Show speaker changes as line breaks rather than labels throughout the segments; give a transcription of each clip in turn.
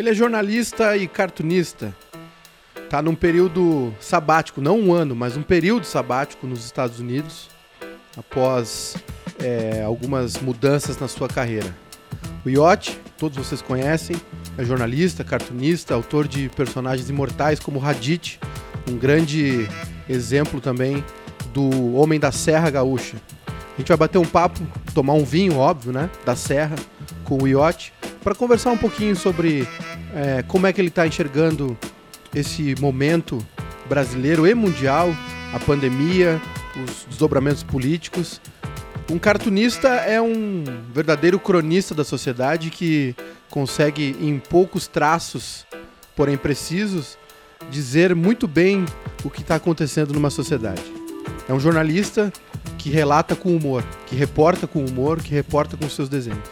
Ele é jornalista e cartunista. Tá num período sabático, não um ano, mas um período sabático nos Estados Unidos, após é, algumas mudanças na sua carreira. O Yacht, todos vocês conhecem, é jornalista, cartunista, autor de personagens imortais como Raditz, um grande exemplo também do Homem da Serra Gaúcha. A gente vai bater um papo, tomar um vinho, óbvio, né? Da Serra, com o Yacht, para conversar um pouquinho sobre é, como é que ele está enxergando esse momento brasileiro e mundial, a pandemia, os desdobramentos políticos. Um cartunista é um verdadeiro cronista da sociedade que consegue, em poucos traços, porém precisos, dizer muito bem o que está acontecendo numa sociedade. É um jornalista que relata com humor, que reporta com humor, que reporta com seus desenhos.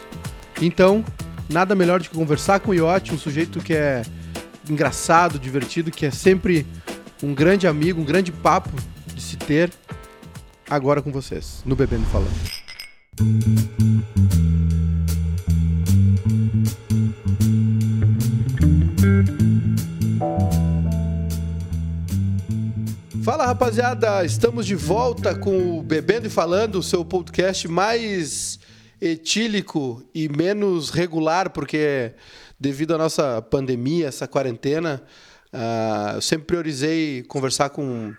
Então, nada melhor do que conversar com o Iote, um sujeito que é engraçado, divertido, que é sempre um grande amigo, um grande papo de se ter agora com vocês, no Bebendo Falando. Fala rapaziada, estamos de volta com o Bebendo e Falando, o seu podcast mais etílico e menos regular, porque devido à nossa pandemia, essa quarentena, uh, eu sempre priorizei conversar com,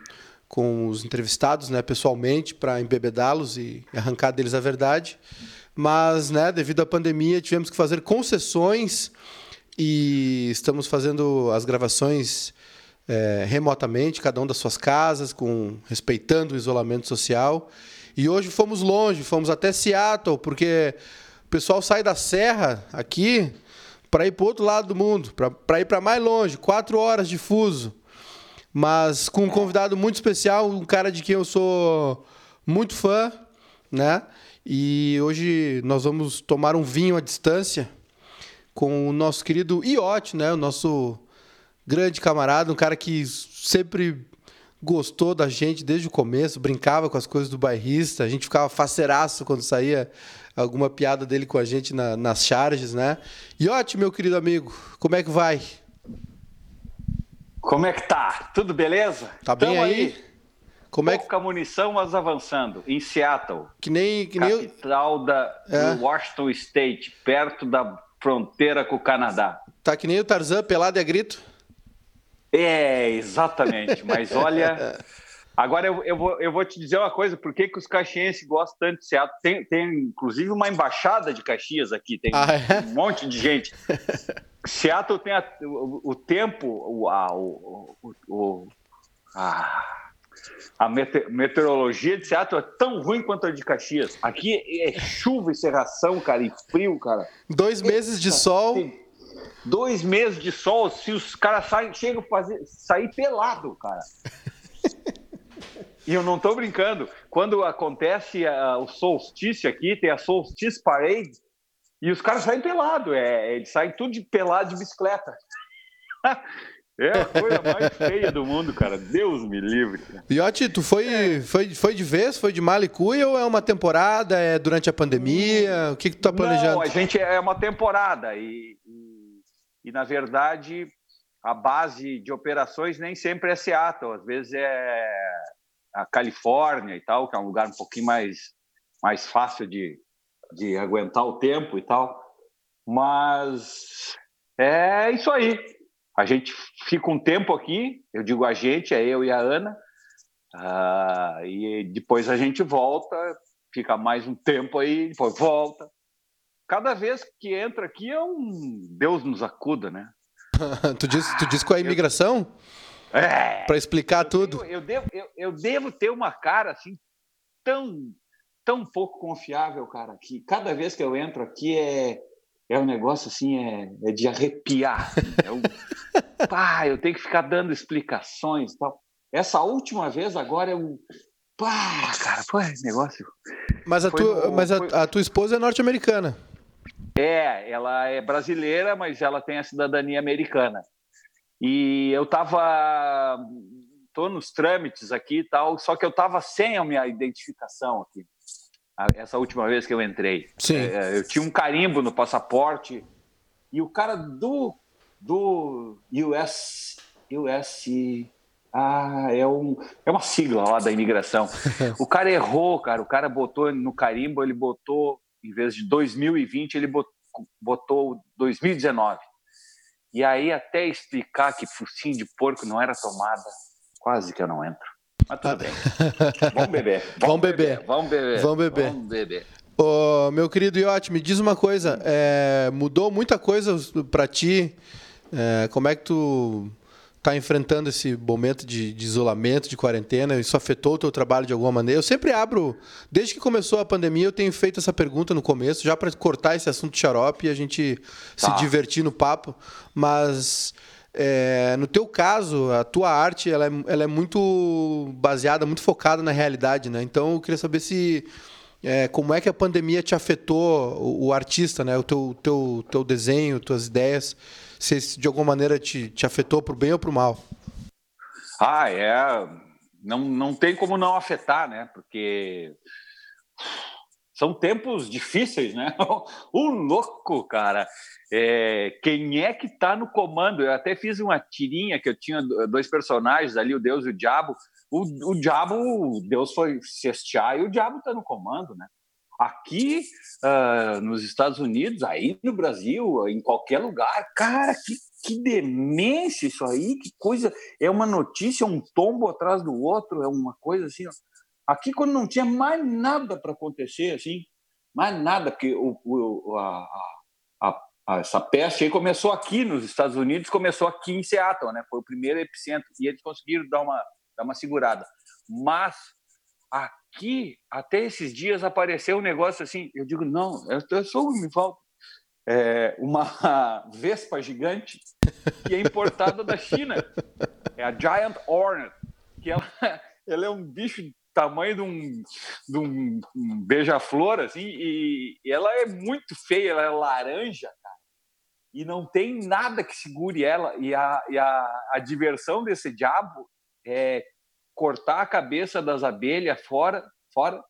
com os entrevistados né, pessoalmente para embebedá-los e arrancar deles a verdade. Mas, né, devido à pandemia, tivemos que fazer concessões e estamos fazendo as gravações é, remotamente, cada um das suas casas, com respeitando o isolamento social. E hoje fomos longe, fomos até Seattle, porque o pessoal sai da serra aqui para ir para outro lado do mundo, para ir para mais longe, quatro horas de fuso. Mas com um convidado muito especial, um cara de quem eu sou muito fã, né? E hoje nós vamos tomar um vinho à distância com o nosso querido Iote, né? O nosso grande camarada, um cara que sempre gostou da gente desde o começo, brincava com as coisas do bairrista, a gente ficava faceiraço quando saía alguma piada dele com a gente na, nas charges, né? Iote, meu querido amigo, como é que vai?
Como é que tá? Tudo beleza?
Tá bem aí? aí?
Como Pouca é que... munição, mas avançando. Em Seattle.
Que nem... Que nem
capital da é. Washington State, perto da fronteira com o Canadá.
Tá que nem o Tarzan, pelado e a grito?
É, exatamente. Mas olha... Agora eu, eu, vou, eu vou te dizer uma coisa, por que, que os caxienses gostam tanto de Seattle? Tem, tem inclusive uma embaixada de Caxias aqui, tem ah, é? um monte de gente. Seattle tem a, o, o, tempo, o, a, o, a, a meteorologia de Seattle é tão ruim quanto a de Caxias. Aqui é chuva e serração, cara, e frio, cara.
Dois meses de sol.
Dois meses de sol, se os caras chegam a fazer, sair pelado, cara. E eu não estou brincando. Quando acontece o solstício aqui, tem a Solstice Parade, e os caras saem pelado. É, eles saem tudo de pelado de bicicleta. É a coisa mais feia do mundo, cara. Deus me livre.
Iotti, tu foi, é. foi, foi de vez? Foi de Malicuia ou é uma temporada? É durante a pandemia? O que, que tu tá planejando? Não,
a gente é uma temporada. E, e, e, na verdade, a base de operações nem sempre é Seattle. Às vezes é a Califórnia e tal, que é um lugar um pouquinho mais, mais fácil de, de aguentar o tempo e tal. Mas é isso aí. A gente fica um tempo aqui, eu digo a gente, é eu e a Ana, uh, e depois a gente volta, fica mais um tempo aí, depois volta. Cada vez que entra aqui é um Deus nos acuda, né?
tu, diz, tu diz com a imigração?
É,
para explicar
eu
tudo.
Tenho, eu, devo, eu, eu, devo ter uma cara assim tão tão pouco confiável, cara, que cada vez que eu entro aqui é é um negócio assim é, é de arrepiar. É um, pá, eu tenho que ficar dando explicações, tal. Essa última vez agora é um pá, cara, foi negócio.
Mas a tua, mas a, foi... a tua esposa é norte-americana.
É, ela é brasileira, mas ela tem a cidadania americana. E eu estava tô nos trâmites aqui e tal, só que eu estava sem a minha identificação aqui. Essa última vez que eu entrei.
Sim.
É, eu tinha um carimbo no passaporte e o cara do do US, US, ah, é, um, é uma sigla lá da imigração. O cara errou, cara. O cara botou no carimbo, ele botou, em vez de 2020, ele botou, botou 2019. E aí, até explicar que focinho de porco não era tomada, quase que eu não entro. Mas tudo bem. Vamos beber.
Vamos beber.
Vamos beber.
Vamos beber. Vamos beber. Meu querido Iote, me diz uma coisa. É, mudou muita coisa para ti? É, como é que tu está enfrentando esse momento de, de, isolamento, de quarentena? Isso afetou o teu trabalho de alguma maneira? Eu sempre abro, desde que começou a pandemia, eu tenho feito essa pergunta no começo, já para cortar esse assunto de xarope e a gente tá. se divertir no papo. Mas é, no teu caso, a tua arte ela é, ela é muito baseada, muito focada na realidade, né? Então eu queria saber se é, como é que a pandemia te afetou o, o artista, né? O teu, teu, teu desenho, tuas ideias se de alguma maneira te, te afetou para o bem ou para o mal.
Ah, é. Não, não tem como não afetar, né? Porque são tempos difíceis, né? O louco, cara. É, quem é que está no comando? Eu até fiz uma tirinha que eu tinha dois personagens ali, o Deus e o Diabo. O, o Diabo, Deus foi cestear e o Diabo está no comando, né? Aqui uh, nos Estados Unidos, aí no Brasil, em qualquer lugar. Cara, que, que demência isso aí, que coisa. É uma notícia, um tombo atrás do outro, é uma coisa assim. Ó. Aqui, quando não tinha mais nada para acontecer, assim, mais nada, porque o, o, a, a, a, essa peste aí começou aqui nos Estados Unidos, começou aqui em Seattle, né? Foi o primeiro epicentro, e eles conseguiram dar uma, dar uma segurada. Mas aqui, até esses dias, apareceu um negócio assim. Eu digo, não, eu, eu sou, me falta é, uma vespa gigante que é importada da China. É a Giant Hornet, que ela, ela é um bicho tamanho de um, de um, um beija-flor, assim, e, e ela é muito feia, ela é laranja, cara. E não tem nada que segure ela. E a, e a, a diversão desse diabo é cortar a cabeça das abelhas fora, fora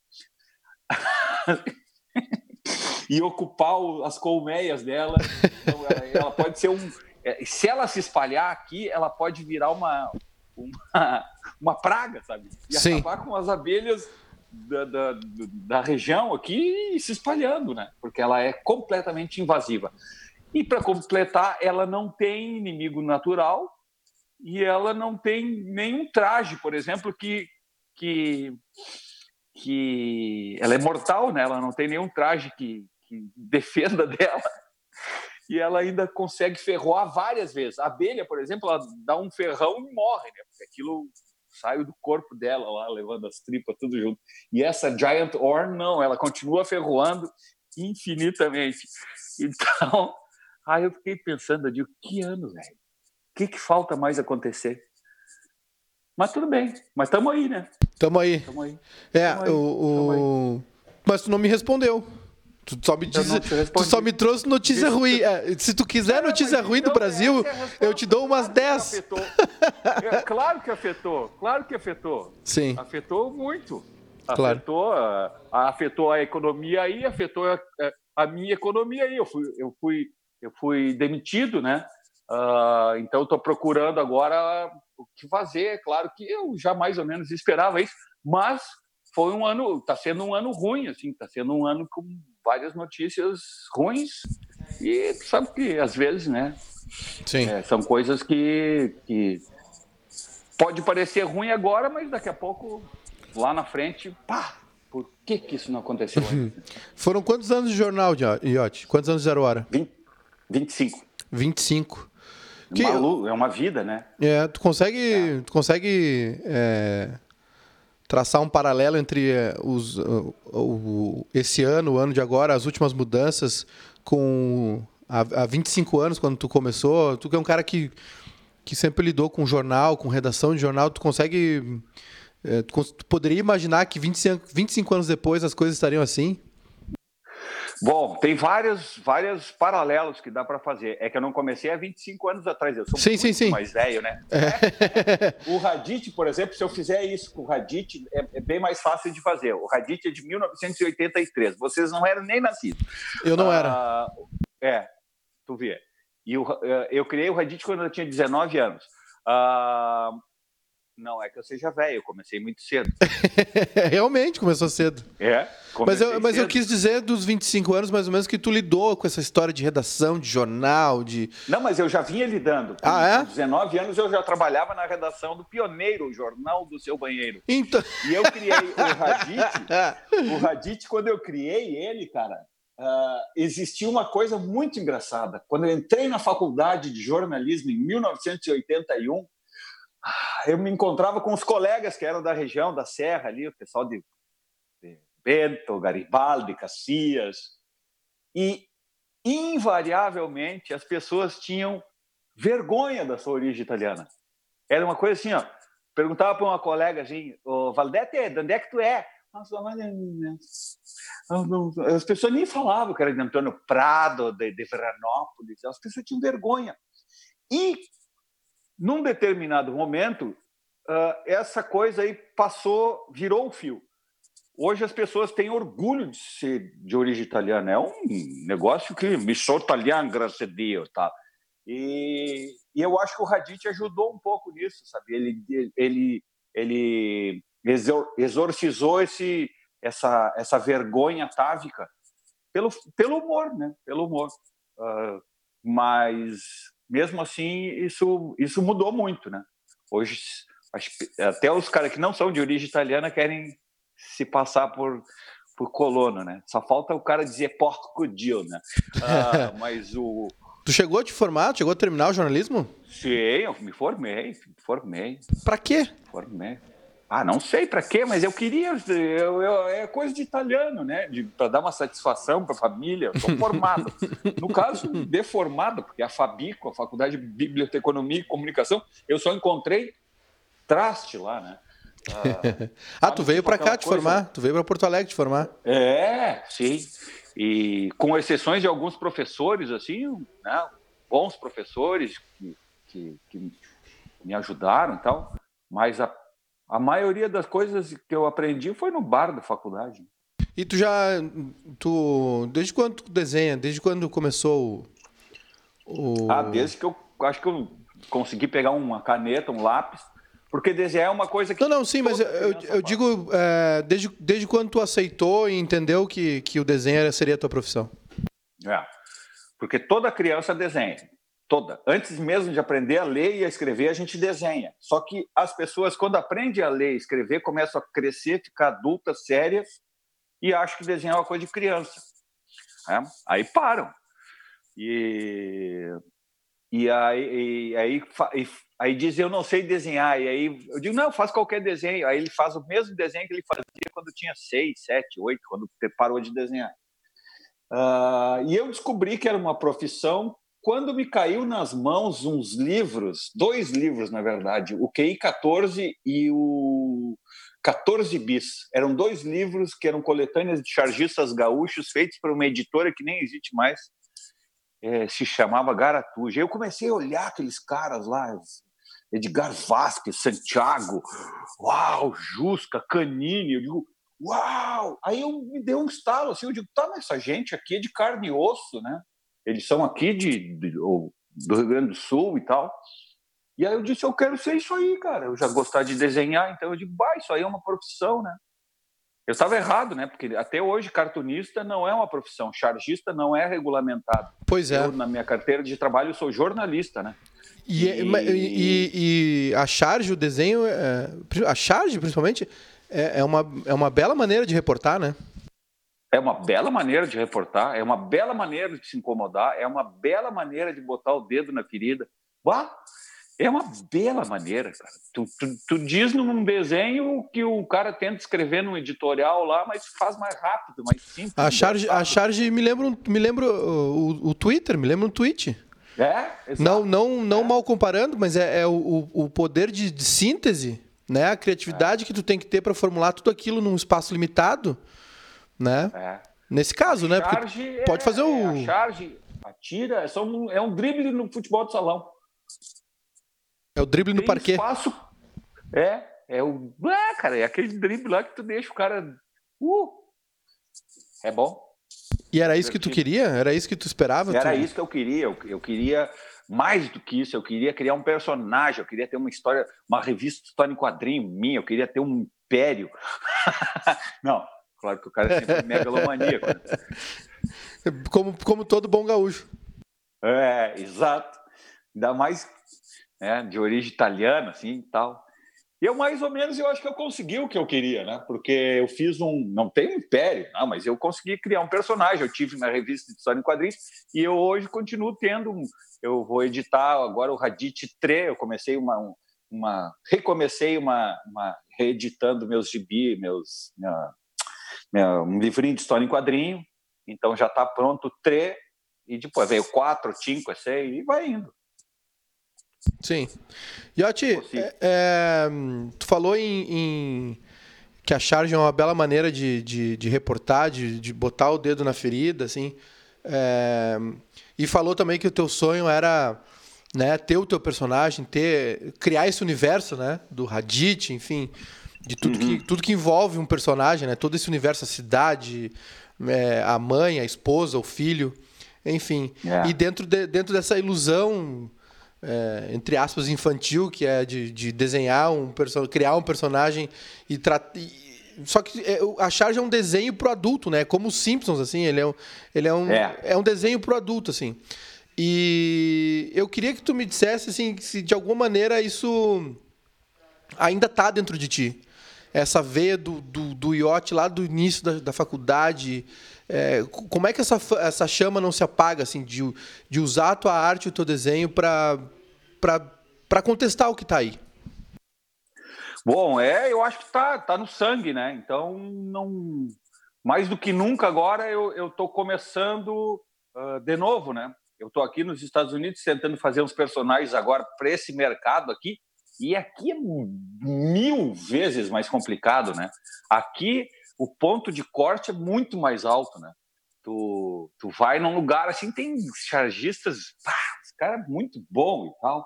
e ocupar as colmeias dela. Então, ela, ela, pode ser um. É, se ela se espalhar aqui, ela pode virar uma, uma, uma praga, sabe? E Sim. acabar com as abelhas da, da, da, região aqui se espalhando, né? Porque ela é completamente invasiva. E para completar, ela não tem inimigo natural, e ela não tem nenhum traje, por exemplo, que, que, que ela é mortal, né? ela não tem nenhum traje que, que defenda dela. E ela ainda consegue ferroar várias vezes. A abelha, por exemplo, ela dá um ferrão e morre, né? porque aquilo sai do corpo dela lá, levando as tripas tudo junto. E essa Giant Horn, não, ela continua ferroando infinitamente. Então, aí eu fiquei pensando, eu digo, que ano, velho? Que, que falta mais acontecer? Mas tudo bem, mas estamos aí, né?
Estamos aí. Tamo aí. É, tamo aí. O, o... Mas tu não me respondeu. Tu só me, diz, tu só me trouxe notícia ruim. É, se tu quiser notícia ruim do então Brasil, é eu te dou umas claro 10.
É, claro que afetou. Claro que afetou.
Sim.
Afetou muito.
Claro.
Afetou, afetou a economia aí, afetou a, a minha economia aí. Eu fui, eu fui, eu fui demitido, né? Uh, então, estou procurando agora o que fazer. É claro que eu já mais ou menos esperava isso, mas foi um ano, está sendo um ano ruim, assim, está sendo um ano com várias notícias ruins. E sabe que às vezes, né?
Sim.
É, são coisas que, que pode parecer ruim agora, mas daqui a pouco, lá na frente, pá, por que, que isso não aconteceu
Foram quantos anos de jornal, Iote? Quantos anos de Zero Hora?
20, 25.
25.
Que, Malu, é uma vida, né?
É, tu consegue, é. Tu consegue é, traçar um paralelo entre é, os, o, o, esse ano, o ano de agora, as últimas mudanças, com há, há 25 anos, quando tu começou? Tu que é um cara que, que sempre lidou com jornal, com redação de jornal, tu consegue. É, tu, tu poderia imaginar que 25, 25 anos depois as coisas estariam assim?
Bom, tem vários, vários paralelos que dá para fazer. É que eu não comecei há 25 anos atrás, eu sou
sim, muito sim, sim.
mais velho, né? É. o Radit, por exemplo, se eu fizer isso com o Radit, é, é, bem mais fácil de fazer. O Radit é de 1983, vocês não eram nem nascidos.
Eu não era.
Uh, é, tu vê. E o, eh, eu criei o Reddit quando eu tinha 19 anos. Uh, não é que eu seja velho, eu comecei muito cedo.
Realmente, começou cedo.
É,
mas eu, mas eu quis dizer dos 25 anos, mais ou menos, que tu lidou com essa história de redação, de jornal, de.
Não, mas eu já vinha lidando. Com
ah, é?
19 anos eu já trabalhava na redação do Pioneiro, o jornal do seu banheiro.
Então...
E eu criei o Radit. o Radit, quando eu criei ele, cara, uh, existia uma coisa muito engraçada. Quando eu entrei na faculdade de jornalismo em 1981, eu me encontrava com os colegas que eram da região, da Serra ali, o pessoal de, de Bento, Garibaldi, Cacias, e invariavelmente as pessoas tinham vergonha da sua origem italiana. Era uma coisa assim, ó, perguntava para uma colega assim, o Valdete, de onde é que tu é? As pessoas nem falavam que era de Antônio Prado, de, de Veranópolis, as pessoas tinham vergonha. E num determinado momento, uh, essa coisa aí passou, virou o fio. Hoje as pessoas têm orgulho de ser de origem italiana. É um negócio que me sou italiano, graças a Deus, tá? E, e, eu acho que o Radit ajudou um pouco nisso, sabe? Ele ele ele exorcizou esse essa essa vergonha távica pelo pelo humor, né? Pelo humor. Uh, mas mesmo assim, isso, isso mudou muito, né? Hoje, até os caras que não são de origem italiana querem se passar por, por colono, né? Só falta o cara dizer porco dio, né? Ah, mas o...
Tu chegou a te formar? Chegou a terminar o jornalismo?
Sim, eu me formei, me formei.
Pra quê?
Formei. Ah, não sei para quê, mas eu queria. Eu, eu, é coisa de italiano, né? Para dar uma satisfação para a família. Estou formado. no caso, deformado, porque a Fabico, a Faculdade de Biblioteconomia e Comunicação, eu só encontrei traste lá, né?
Ah, ah tu veio para cá te coisa... formar? Tu veio para Porto Alegre te formar?
É, sim. E com exceções de alguns professores, assim, né? bons professores que, que, que me ajudaram e tal, mas a a maioria das coisas que eu aprendi foi no bar da faculdade.
E tu já. Tu, desde quando tu desenha? Desde quando começou
o. o... Ah, desde que eu acho que eu consegui pegar uma caneta, um lápis. Porque desenhar é uma coisa que.
Não, não, sim, mas eu, eu digo, é, desde, desde quando tu aceitou e entendeu que, que o desenho seria a tua profissão?
É. Porque toda criança desenha toda. Antes mesmo de aprender a ler e a escrever, a gente desenha. Só que as pessoas, quando aprendem a ler e escrever, começam a crescer, ficar adultas, sérias, e acham que desenhar é uma coisa de criança. É? Aí param. E, e aí, e, aí, e, aí diz, eu não sei desenhar. E aí eu digo, não, faz qualquer desenho. Aí ele faz o mesmo desenho que ele fazia quando tinha seis, sete, oito, quando parou de desenhar. Uh, e eu descobri que era uma profissão quando me caiu nas mãos uns livros, dois livros, na verdade, o QI 14 e o 14 Bis. Eram dois livros que eram coletâneas de chargistas gaúchos feitos por uma editora que nem existe mais, é, se chamava Garatuja. Eu comecei a olhar aqueles caras lá, Edgar Vasquez, Santiago, uau, Jusca, Canini, eu digo, uau! Aí eu me deu um estalo, assim, eu digo, tá, mas essa gente aqui é de carne e osso, né? Eles são aqui de, de, do Rio Grande do Sul e tal. E aí eu disse, eu quero ser isso aí, cara. Eu já gostar de desenhar, então eu digo, bah, isso aí é uma profissão, né? Eu estava errado, né? Porque até hoje cartunista não é uma profissão, chargista não é regulamentado.
Pois é.
Eu, na minha carteira de trabalho, eu sou jornalista, né?
E, é, e... e, e a charge, o desenho, é, a charge, principalmente, é, é, uma, é uma bela maneira de reportar, né?
É uma bela maneira de reportar, é uma bela maneira de se incomodar, é uma bela maneira de botar o dedo na ferida. Bah, é uma bela maneira, cara. Tu, tu, tu, diz num desenho que o cara tenta escrever num editorial lá, mas faz mais rápido, mais simples.
A charge, a charge me lembra, me lembra o, o Twitter, me lembra um tweet.
É, exato.
Não, não, não é. mal comparando, mas é, é o, o poder de, de, síntese, né? A criatividade é. que tu tem que ter para formular tudo aquilo num espaço limitado né? É. Nesse caso, a né? Porque pode fazer o.
É, a charge, atira, é, só um, é um drible no futebol de salão.
É o drible no parquet.
Espaço, é, é o. Ah, cara, é aquele drible lá que tu deixa o cara. Uh! É bom.
E era isso que tu queria? Era isso que tu esperava?
Era
tu...
isso que eu queria. Eu, eu, queria mais do que isso. Eu queria criar um personagem. Eu queria ter uma história, uma revista história em quadrinho minha. Eu queria ter um império. Não, claro que o cara é sempre megalomaníaco. Né?
Como, como todo bom gaúcho.
É, exato. Ainda mais né, de origem italiana, assim, tal. E eu, mais ou menos, eu acho que eu consegui o que eu queria, né? Porque eu fiz um... Não tem um império, não, mas eu consegui criar um personagem. Eu tive uma revista de história em quadrinhos e eu hoje continuo tendo um... Eu vou editar agora o Radit 3. Eu comecei uma... uma recomecei uma, uma... Reeditando meus gibi, meus... Minha, um livrinho de história em quadrinho. Então já está pronto o 3 e depois veio 4, 5, 6 e vai indo.
Sim. Yotti, é, é, tu falou em, em, que a charge é uma bela maneira de, de, de reportar, de, de, botar o dedo na ferida, assim. É, e falou também que o teu sonho era né, ter o teu personagem, ter criar esse universo, né, do Radit, enfim, de tudo, uhum. que, tudo que envolve um personagem, né, todo esse universo, a cidade, é, a mãe, a esposa, o filho, enfim. É. E dentro, de, dentro dessa ilusão é, entre aspas, infantil, que é de, de desenhar um personagem, criar um personagem e tratar. Só que é, a Charge é um desenho pro adulto, né? Como os Simpsons, assim. Ele é um, ele é um, é. é um desenho pro adulto, assim. E eu queria que tu me dissesse, assim, se de alguma maneira isso ainda tá dentro de ti. Essa veia do, do, do iote lá do início da, da faculdade, é, como é que essa, essa chama não se apaga, assim, de, de usar a tua arte e o teu desenho para contestar o que está aí?
Bom, é, eu acho que está tá no sangue, né? Então, não mais do que nunca agora eu estou começando uh, de novo, né? Eu estou aqui nos Estados Unidos tentando fazer uns personagens agora para esse mercado aqui, e aqui é mil vezes mais complicado, né? Aqui o ponto de corte é muito mais alto, né? Tu, tu vai num lugar assim, tem chargistas, pá, esse cara é muito bom e tal.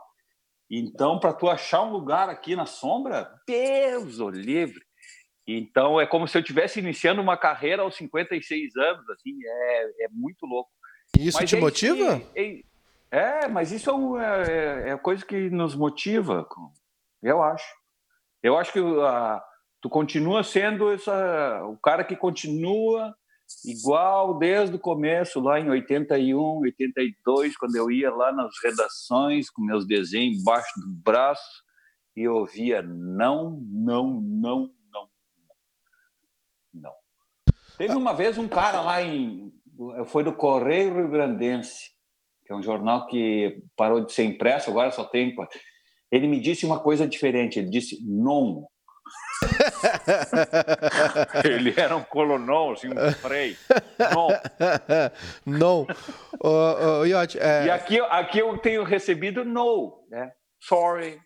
Então, para tu achar um lugar aqui na sombra, Deus o livre. Então, é como se eu estivesse iniciando uma carreira aos 56 anos, assim, é, é muito louco.
Isso mas te é motiva?
É, é, mas isso é, é, é, coisa que nos motiva, eu acho. Eu acho que a, tu continua sendo essa, o cara que continua igual desde o começo, lá em 81, 82, quando eu ia lá nas redações com meus desenhos embaixo do braço e ouvia não, não, não, não, não. Teve uma vez um cara lá em. Foi do Correio Rio Grandense, que é um jornal que parou de ser impresso, agora só tem. Ele me disse uma coisa diferente. Ele disse: não, Ele era um colonel, assim, um frei. Não.
Não. Uh, uh,
é... E aqui, aqui eu tenho recebido no, né? Sorry.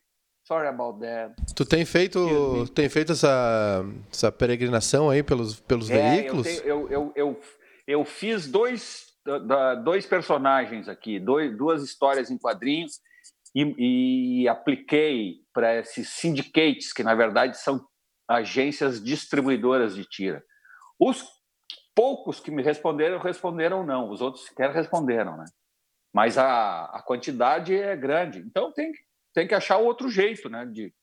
Sorry about that.
Tu tem feito, tem feito essa, essa peregrinação aí pelos, pelos é, veículos?
Eu, tenho, eu, eu, eu, eu, fiz dois, dois personagens aqui, dois, duas histórias em quadrinhos e, e apliquei para esses syndicates, que na verdade são agências distribuidoras de tira. Os poucos que me responderam, responderam não, os outros sequer responderam, né? Mas a, a quantidade é grande. Então tem, tem que achar outro jeito, né? De,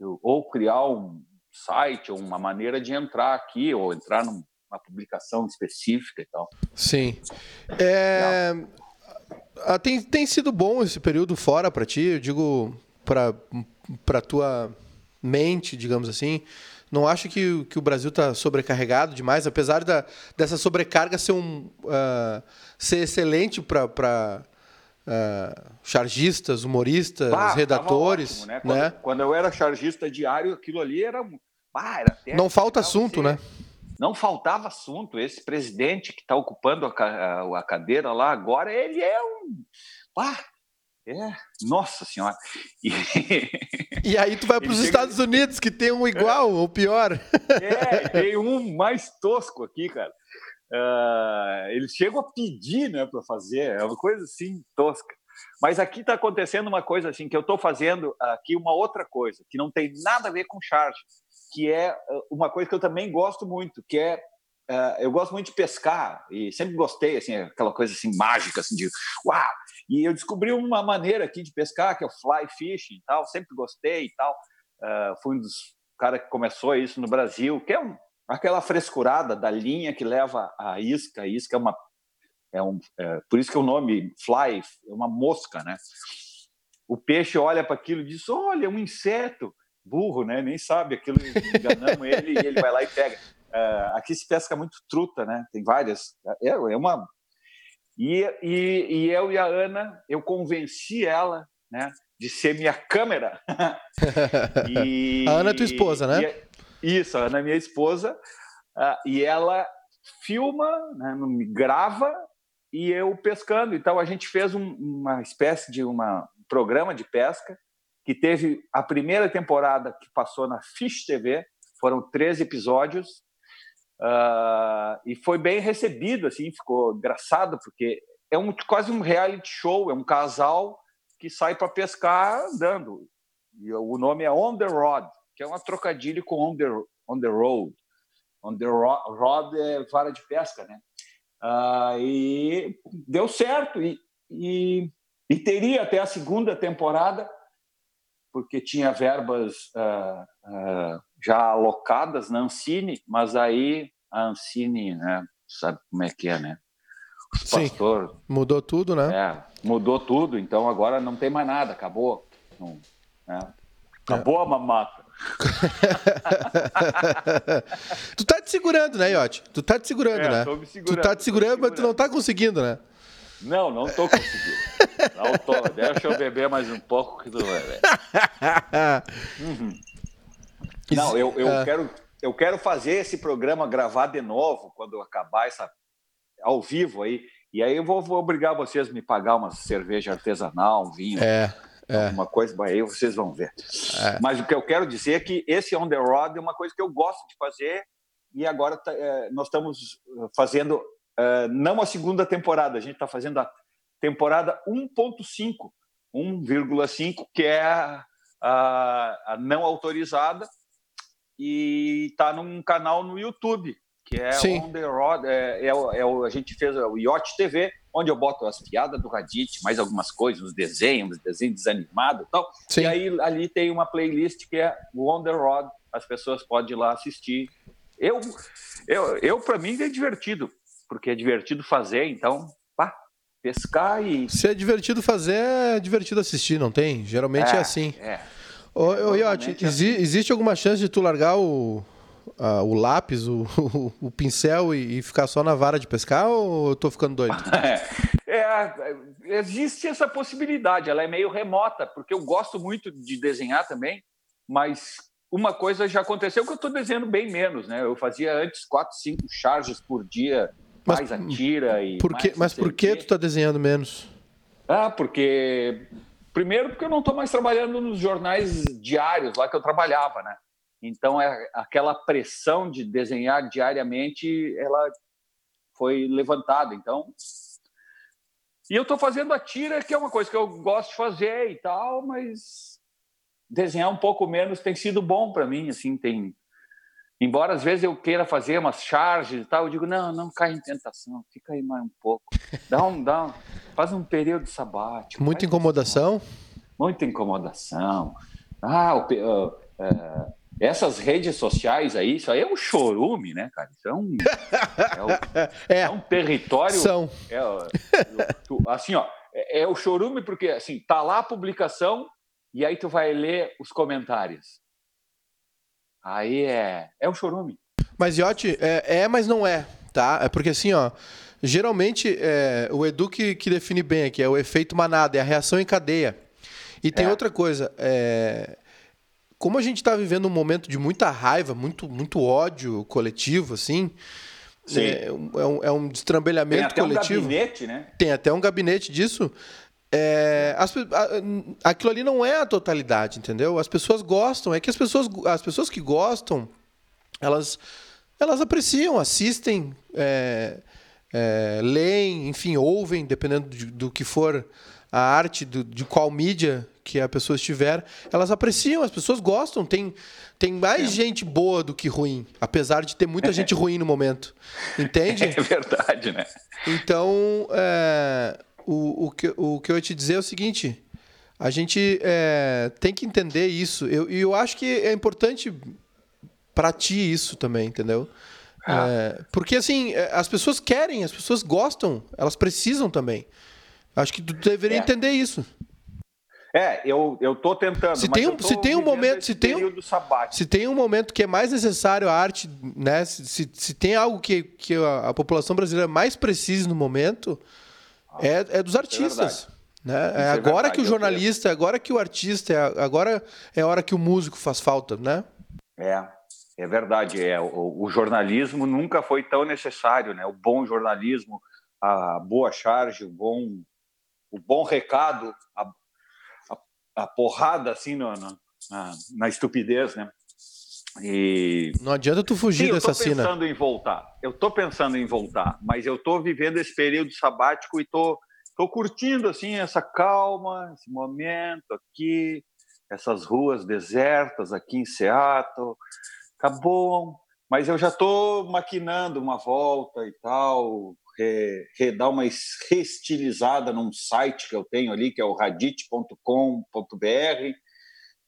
ou criar um site, ou uma maneira de entrar aqui, ou entrar numa publicação específica e tal.
Sim. É, ah, tem, tem sido bom esse período fora para ti, eu digo para tua mente, digamos assim. Não acho que, que o Brasil está sobrecarregado demais, apesar da, dessa sobrecarga ser, um, uh, ser excelente para uh, ah, chargistas, humoristas, ah, redatores. Ótimo, né?
Quando,
né?
quando, eu era chargista diário, aquilo ali era. Ah, era
Não falta assunto, né?
Não faltava assunto. Esse presidente que está ocupando a, a, cadeira lá agora, ele é um. Ah, é, nossa senhora.
E, e aí tu vai para os Estados Unidos, que tem um igual ou pior.
É, tem um mais tosco aqui, cara. Uh, eles chegam a pedir né, para fazer, é uma coisa assim tosca. Mas aqui está acontecendo uma coisa assim, que eu estou fazendo aqui uma outra coisa, que não tem nada a ver com charge, que é ah, uma coisa que eu também gosto muito, que é uh, eu gosto muito de pescar e sempre gostei, assim, aquela coisa assim mágica, assim, de uau! E eu descobri uma maneira aqui de pescar, que é o fly fishing e tal, sempre gostei e tal. Uh, fui um dos caras que começou isso no Brasil, que é um, aquela frescurada da linha que leva a isca. A isca é uma. É um, é, por isso que o nome fly é uma mosca, né? O peixe olha para aquilo e diz: Olha, é um inseto. Burro, né? Nem sabe aquilo, enganamos ele e ele vai lá e pega. Uh, aqui se pesca muito truta, né? Tem várias. É, é uma. E, e, e eu e a Ana, eu convenci ela, né? De ser minha câmera.
e, a Ana é tua esposa, né?
E, isso, a Ana é minha esposa. Uh, e ela filma, né, me grava e eu pescando. Então a gente fez um, uma espécie de uma, um programa de pesca que teve a primeira temporada que passou na Fish TV, foram 13 episódios, Uh, e foi bem recebido, assim, ficou engraçado, porque é um, quase um reality show, é um casal que sai para pescar andando. E o nome é On the Rod, que é uma trocadilho com On the, on the Road. On the Rod é vara de pesca, né? Uh, e deu certo. E, e, e, teria até a segunda temporada, porque tinha verbas uh, uh, já alocadas na Ancine, mas aí a Ancine, né, sabe como é que é, né?
Os pastor, mudou tudo, né?
É, mudou tudo, então agora não tem mais nada, acabou. Não, né? Acabou é. a mamata.
tu tá te segurando, né, Iote? Tu tá te segurando,
é,
né?
Tô me segurando,
tu tá te segurando, segurando, mas tu não tá conseguindo, né?
Não, não tô conseguindo. Deixa eu beber mais um pouco que tu vai. Uhum. Não, eu, eu, uh... quero, eu quero fazer esse programa gravar de novo quando acabar essa ao vivo aí. E aí eu vou, vou obrigar vocês a me pagar uma cerveja artesanal, um vinho.
É. É.
Uma coisa, aí vocês vão ver. É. Mas o que eu quero dizer é que esse on the road é uma coisa que eu gosto de fazer e agora tá, é, nós estamos fazendo é, não a segunda temporada, a gente está fazendo a temporada 1.5, 1,5, que é a, a, a não autorizada e está num canal no YouTube, que é
Sim.
On The Road, é, é, é, a gente fez o Yacht TV, onde eu boto as piadas do Radit, mais algumas coisas, os desenhos, os desenhos desanimados e tal. Sim. E aí ali tem uma playlist que é o On The Road, as pessoas podem ir lá assistir. Eu, eu, eu para mim é divertido, porque é divertido fazer, então, pescar e...
Se é divertido fazer, é divertido assistir, não tem? Geralmente é, é assim.
É.
Ô, ô Iotti, exi existe alguma chance de tu largar o, a, o lápis, o, o, o pincel e, e, ficar só na vara de pescar ou eu tô ficando doido?
É, existe essa possibilidade, ela é meio remota, porque eu gosto muito de desenhar também, mas uma coisa já aconteceu que eu estou desenhando bem menos, né? Eu fazia antes quatro, cinco charges por dia, mas, mais a tira e.
Por que, mas por que tu está desenhando menos?
Ah, porque Primeiro, porque eu não estou mais trabalhando nos jornais diários lá que eu trabalhava, né? Então, é, aquela pressão de desenhar diariamente, ela foi levantada. Então, e eu estou fazendo a tira, que é uma coisa que eu gosto de fazer e tal, mas desenhar um pouco menos tem sido bom para mim. Assim, tem Embora às vezes eu queira fazer umas charges e tal, eu digo, não, não cai em tentação, fica aí mais um pouco. Dá um, dá um, faz um período sabático.
Muita incomodação?
Muita incomodação. Ah, o, uh, uh, essas redes sociais aí, isso aí é um chorume, né, cara? Isso é um, é, um, é, é um território.
São.
É, assim, ó, é, é o chorume porque assim, tá lá a publicação e aí tu vai ler os comentários. Aí é, é o chorume.
Mas, Iote, é, é, mas não é, tá? É porque assim, ó, geralmente é, o Edu que, que define bem aqui, é o efeito manada, é a reação em cadeia. E tem é. outra coisa, é, como a gente está vivendo um momento de muita raiva, muito, muito ódio coletivo, assim, é, é, um, é um destrambelhamento
tem
até coletivo.
Um gabinete, né?
Tem até um gabinete disso. É, as, a, aquilo ali não é a totalidade, entendeu? As pessoas gostam, é que as pessoas, as pessoas que gostam, elas, elas apreciam, assistem, é, é, leem, enfim, ouvem, dependendo de, do que for a arte do, de qual mídia que a pessoa estiver, elas apreciam, as pessoas gostam. Tem, tem mais é. gente boa do que ruim, apesar de ter muita gente ruim no momento. Entende?
É verdade, né?
Então, é, o, o, que, o que eu ia te dizer é o seguinte: a gente é, tem que entender isso. E eu, eu acho que é importante para ti isso também, entendeu? Ah. É, porque assim, é, as pessoas querem, as pessoas gostam, elas precisam também. Acho que tu deveria é. entender isso.
É, eu, eu tô tentando.
Se tem um, se tem um momento, se tem um, se tem um momento que é mais necessário a arte, né? Se, se, se tem algo que, que a, a, população brasileira mais precisa no momento, é, é dos artistas. É né? É, é agora é que o jornalista, é agora que o artista, é agora é a hora que o músico faz falta, né?
É, é verdade. É, o, o jornalismo nunca foi tão necessário, né? O bom jornalismo, a boa charge, o bom, o bom recado, a, a porrada assim no, no, na, na, estupidez, né?
E não adianta tu fugir Sim, dessa cena.
Eu tô pensando em voltar. Eu tô pensando em voltar, mas eu tô vivendo esse período sabático e tô tô curtindo assim essa calma, esse momento aqui, essas ruas desertas aqui em Seattle. Tá bom, mas eu já tô maquinando uma volta e tal, é, é, dar uma reestilizada num site que eu tenho ali, que é o radit.com.br,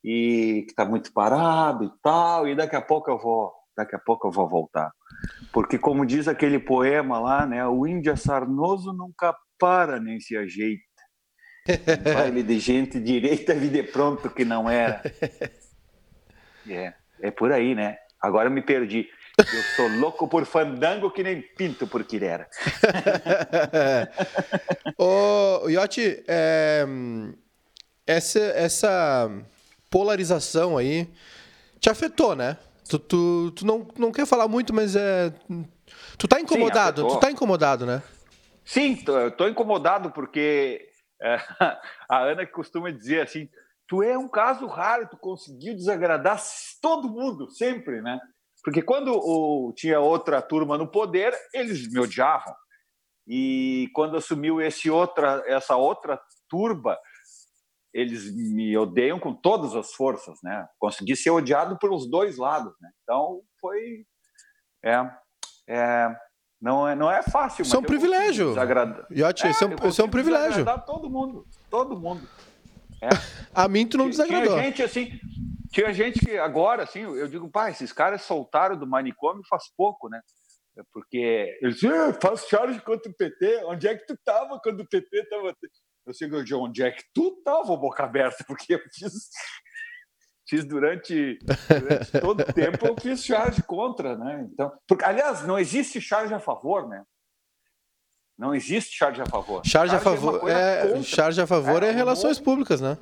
e que está muito parado e tal, e daqui a pouco eu vou, daqui a pouco eu vou voltar. Porque como diz aquele poema lá, né, o índio sarnoso nunca para nem se ajeita. baile de gente direita, vida é pronto que não era. É, é por aí, né? Agora me perdi. Eu sou louco por fandango que nem pinto por quirera.
Ô, Iotti, é, essa, essa polarização aí te afetou, né? Tu, tu, tu não, não quer falar muito, mas é. Tu tá incomodado, Sim, tu tá incomodado, né?
Sim, tô, tô incomodado porque é, a Ana costuma dizer assim: tu é um caso raro, tu conseguiu desagradar todo mundo, sempre, né? Porque quando o, tinha outra turma no poder, eles me odiavam. E quando assumiu esse outra, essa outra turba, eles me odeiam com todas as forças, né? Consegui ser odiado pelos dois lados, né? Então foi é, é não é não é fácil.
Isso é um privilégio. Desagradar. Yacht, é, isso é um, isso é um privilégio.
todo mundo, todo mundo.
É. A mim tu não desagradou.
Tinha gente assim, tinha gente que agora, assim, eu digo, pai, esses caras soltaram do manicômio faz pouco, né? É porque eles diziam, faz charge contra o PT. Onde é que tu tava quando o PT tava. Eu sei que onde é que tu tava, boca aberta, porque eu fiz, fiz durante, durante todo o tempo, eu fiz charge contra, né? Então, porque, aliás, não existe charge a favor, né? Não existe charge a favor.
Charge, charge a favor é, é charge a favor é, é relações públicas, né?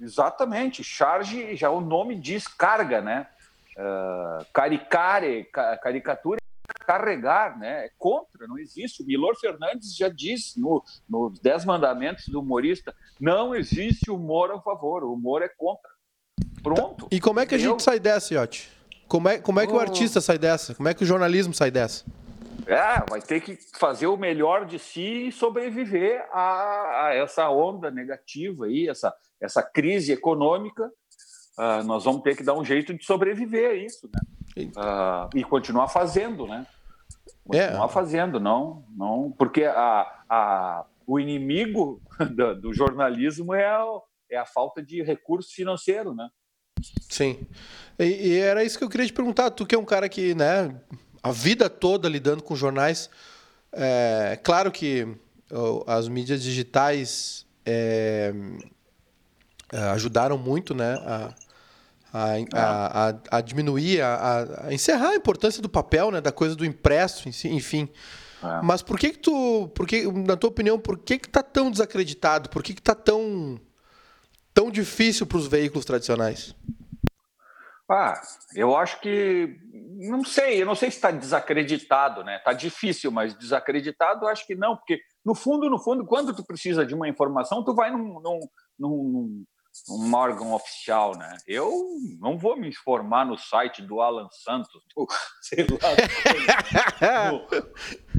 Exatamente. Charge, já o nome diz carga, né? Uh, caricare, caricatura carregar, né? É contra, não existe. O Milor Fernandes já disse no, nos Dez Mandamentos do humorista: não existe humor a favor, o humor é contra. Pronto.
E como é que a gente sai dessa, Iotti? Como é, como é que o artista sai dessa? Como é que o jornalismo sai dessa?
É, vai ter que fazer o melhor de si e sobreviver a, a essa onda negativa aí, essa, essa crise econômica, uh, nós vamos ter que dar um jeito de sobreviver a isso, né? Uh, e continuar fazendo, né? Continuar é. fazendo, não, não, porque a, a, o inimigo do, do jornalismo é a, é a falta de recurso financeiro, né?
Sim. E, e, era isso que eu queria te perguntar. Tu que é um cara que, né, a vida toda lidando com jornais, é claro que as mídias digitais é, ajudaram muito né, a, a, a, a diminuir, a, a, encerrar a importância do papel, né, da coisa do impresso, enfim. É. Mas por que que tu, por que, na tua opinião, por que que tá tão desacreditado? Por que que tá tão, tão difícil para os veículos tradicionais?
Ah, eu acho que não sei, eu não sei se está desacreditado, né? Está difícil, mas desacreditado acho que não, porque no fundo, no fundo, quando tu precisa de uma informação, tu vai num, num, num, num órgão oficial, né? Eu não vou me informar no site do Alan Santos, do, sei lá, do,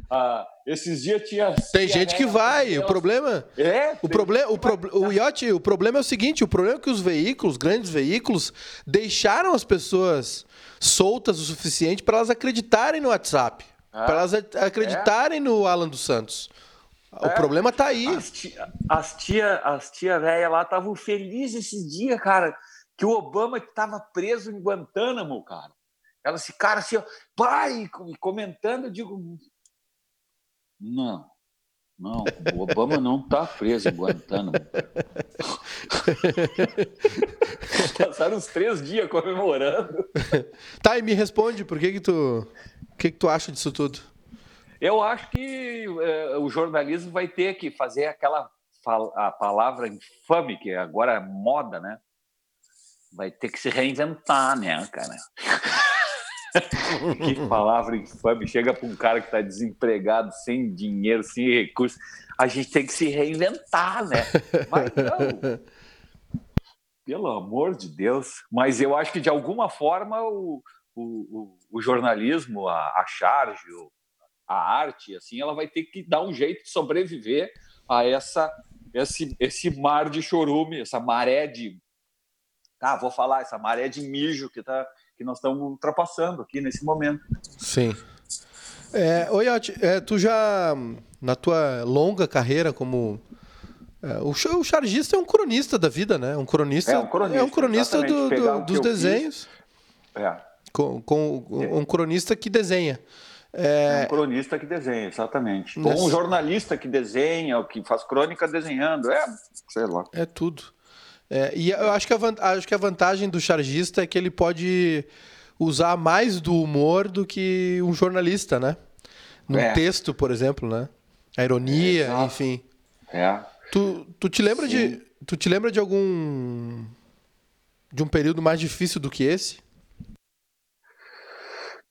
Ah, esses dias tinha.
Tem gente que vai. O problema.
É?
O problema. O, pro, o Yacht, o problema é o seguinte: o problema é que os veículos, grandes veículos, deixaram as pessoas soltas o suficiente para elas acreditarem no WhatsApp. Ah, para elas acreditarem é? no Alan dos Santos. O é, problema tá aí.
As tia, as tia, as tia velha lá estavam felizes esses dias, cara, que o Obama estava preso em Guantánamo, cara. Elas ficaram assim, ó, pai, comentando, eu digo, não, não, o Obama não está preso em Guantánamo. Passaram uns três dias comemorando.
Tá, e me responde, por que que tu, que que tu acha disso tudo?
Eu acho que é, o jornalismo vai ter que fazer aquela a palavra infame que agora é moda, né? Vai ter que se reinventar, né, cara? que palavra infame. Chega para um cara que está desempregado, sem dinheiro, sem recursos. A gente tem que se reinventar, né? Mas não. Pelo amor de Deus. Mas eu acho que, de alguma forma, o, o, o jornalismo, a, a charge, a arte, assim, ela vai ter que dar um jeito de sobreviver a essa esse, esse mar de chorume, essa maré de. Ah, vou falar, essa maré de mijo que tá que nós estamos ultrapassando aqui nesse momento.
Sim. É, oi, é, tu já, na tua longa carreira como. É, o, o chargista é um cronista da vida, né? Um cronista, é um cronista, é um cronista do, do, dos desenhos. É. Com, com é. um cronista que desenha.
É... é um cronista que desenha, exatamente. Ou um jornalista que desenha, que faz crônica desenhando. É, sei lá.
É tudo. É, e eu acho que, a, acho que a vantagem do chargista é que ele pode usar mais do humor do que um jornalista, né? No é. texto, por exemplo, né? A ironia, é, enfim.
É.
Tu, tu te lembra de tu te lembra de algum de um período mais difícil do que esse?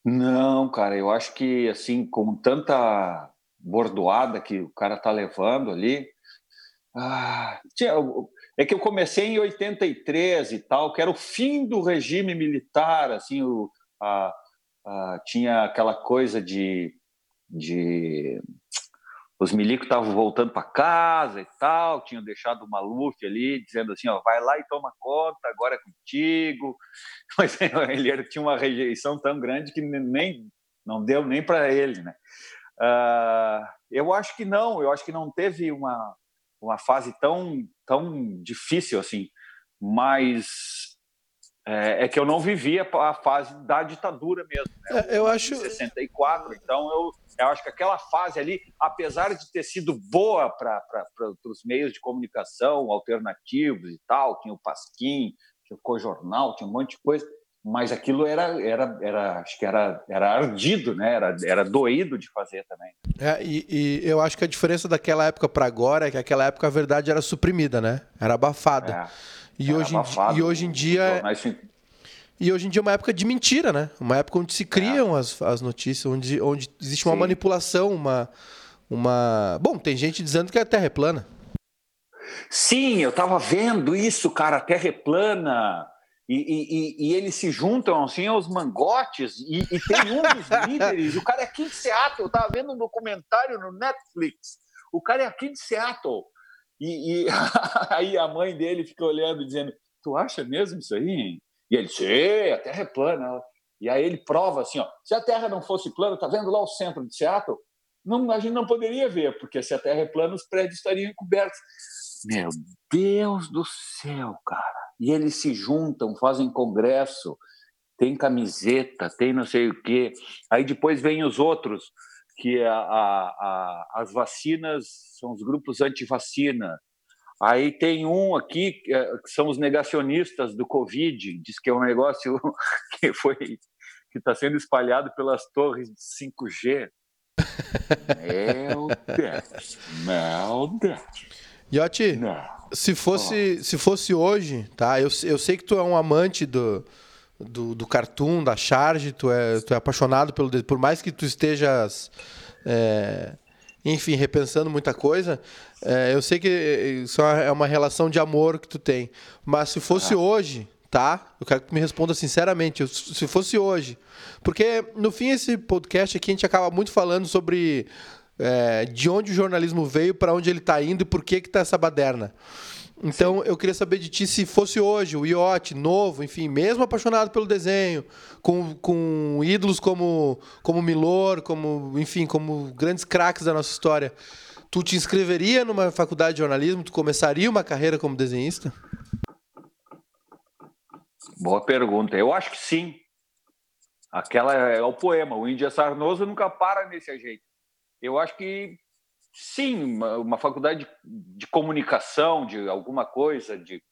Não, cara, eu acho que assim, com tanta bordoada que o cara tá levando ali, ah, é que eu comecei em 83 e tal, que era o fim do regime militar, assim, o, a, a, tinha aquela coisa de, de os milicos estavam voltando para casa e tal, tinham deixado o Maluf ali, dizendo assim, ó, vai lá e toma conta, agora é contigo. Mas ele tinha uma rejeição tão grande que nem não deu nem para ele, né? Uh, eu acho que não, eu acho que não teve uma, uma fase tão, tão difícil assim, mas é, é, que eu não vivia a fase da ditadura mesmo.
Né? É, eu acho.
64, então eu, eu acho que aquela fase ali, apesar de ter sido boa para os meios de comunicação alternativos e tal, tinha o Pasquim, tinha o Cojornal, tinha um monte de coisa, mas aquilo era, era, era acho que era, era ardido, né? Era, era doído de fazer também.
É, e, e eu acho que a diferença daquela época para agora é que aquela época a verdade era suprimida, né? Era abafada. É, e, hoje abafado, em, e hoje em dia e hoje em dia é uma época de mentira, né? Uma época onde se criam é. as, as notícias, onde, onde existe uma Sim. manipulação, uma, uma. Bom, tem gente dizendo que a Terra é plana.
Sim, eu estava vendo isso, cara. A Terra é plana. E, e, e, eles se juntam assim aos mangotes, e, e tem um dos líderes, o cara é aqui de Seattle, eu estava vendo um documentário no Netflix, o cara é aqui de Seattle. E, aí a mãe dele fica olhando, dizendo: Tu acha mesmo isso aí? E ele, sim, a Terra é plana. E aí ele prova assim: ó, se a Terra não fosse plana, tá vendo lá o centro de Seattle? Não, a gente não poderia ver, porque se a Terra é plana, os prédios estariam cobertos. Meu Deus do céu, cara e eles se juntam, fazem congresso, tem camiseta, tem não sei o quê. Aí depois vem os outros, que a, a, a, as vacinas são os grupos anti-vacina. Aí tem um aqui que é, são os negacionistas do Covid, diz que é um negócio que foi que está sendo espalhado pelas torres de 5G. Meu Deus, meu Deus.
Iotti, se fosse, se fosse hoje, tá? Eu, eu sei que tu é um amante do, do, do cartoon, da charge, tu é, tu é apaixonado pelo. Por mais que tu estejas. É, enfim, repensando muita coisa, é, eu sei que isso é uma relação de amor que tu tem. Mas se fosse ah. hoje, tá? Eu quero que me responda sinceramente, se fosse hoje. Porque, no fim, esse podcast aqui a gente acaba muito falando sobre é, de onde o jornalismo veio, para onde ele está indo e por que está essa baderna. Então, Sim. eu queria saber de ti se fosse hoje o Iote, novo, enfim, mesmo apaixonado pelo desenho, com, com ídolos como, como Milor, como, enfim, como grandes craques da nossa história, tu te inscreveria numa faculdade de jornalismo? Tu começaria uma carreira como desenhista?
Boa pergunta. Eu acho que sim. Aquela é o poema. O Índia Sarnoso nunca para nesse jeito. Eu acho que sim, uma, uma faculdade de, de, comunicação, de alguma coisa, de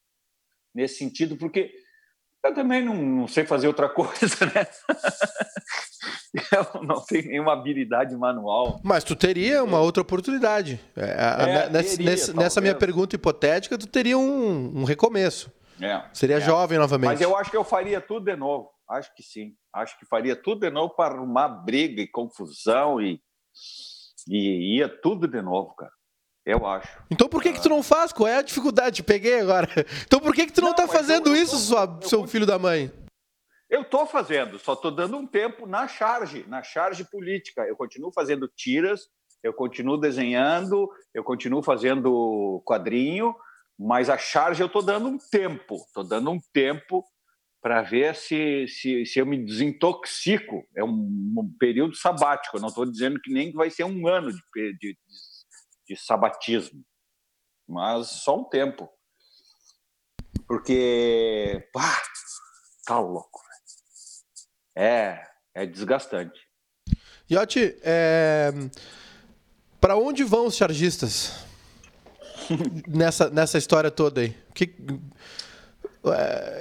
nesse sentido, porque eu também não, não sei fazer outra coisa, né? eu não tenho nenhuma habilidade manual.
Mas tu teria uma outra oportunidade. É, é, nessa, teria, nessa minha pergunta hipotética, tu teria um, um recomeço. É, Seria é. jovem novamente.
Mas eu acho que eu faria tudo de novo. Acho que sim. Acho que faria tudo de novo para arrumar briga e confusão e e ia tudo de novo, cara. Eu acho.
Então por que que tu não faz? Qual é a dificuldade? Peguei agora. Então por que que tu não, não tá fazendo eu, isso, eu, sua, eu, seu filho da mãe?
Eu tô fazendo, só tô dando um tempo na charge, na charge política. Eu continuo fazendo tiras, eu continuo desenhando, eu continuo fazendo quadrinho, mas a charge eu tô dando um tempo, tô dando um tempo para ver se, se, se eu me desintoxico. É um, período sabático. Eu não estou dizendo que nem vai ser um ano de, de, de sabatismo, mas só um tempo. Porque, pá, tá louco. É, é desgastante.
Iotti, é... para onde vão os chargistas nessa, nessa história toda aí? Que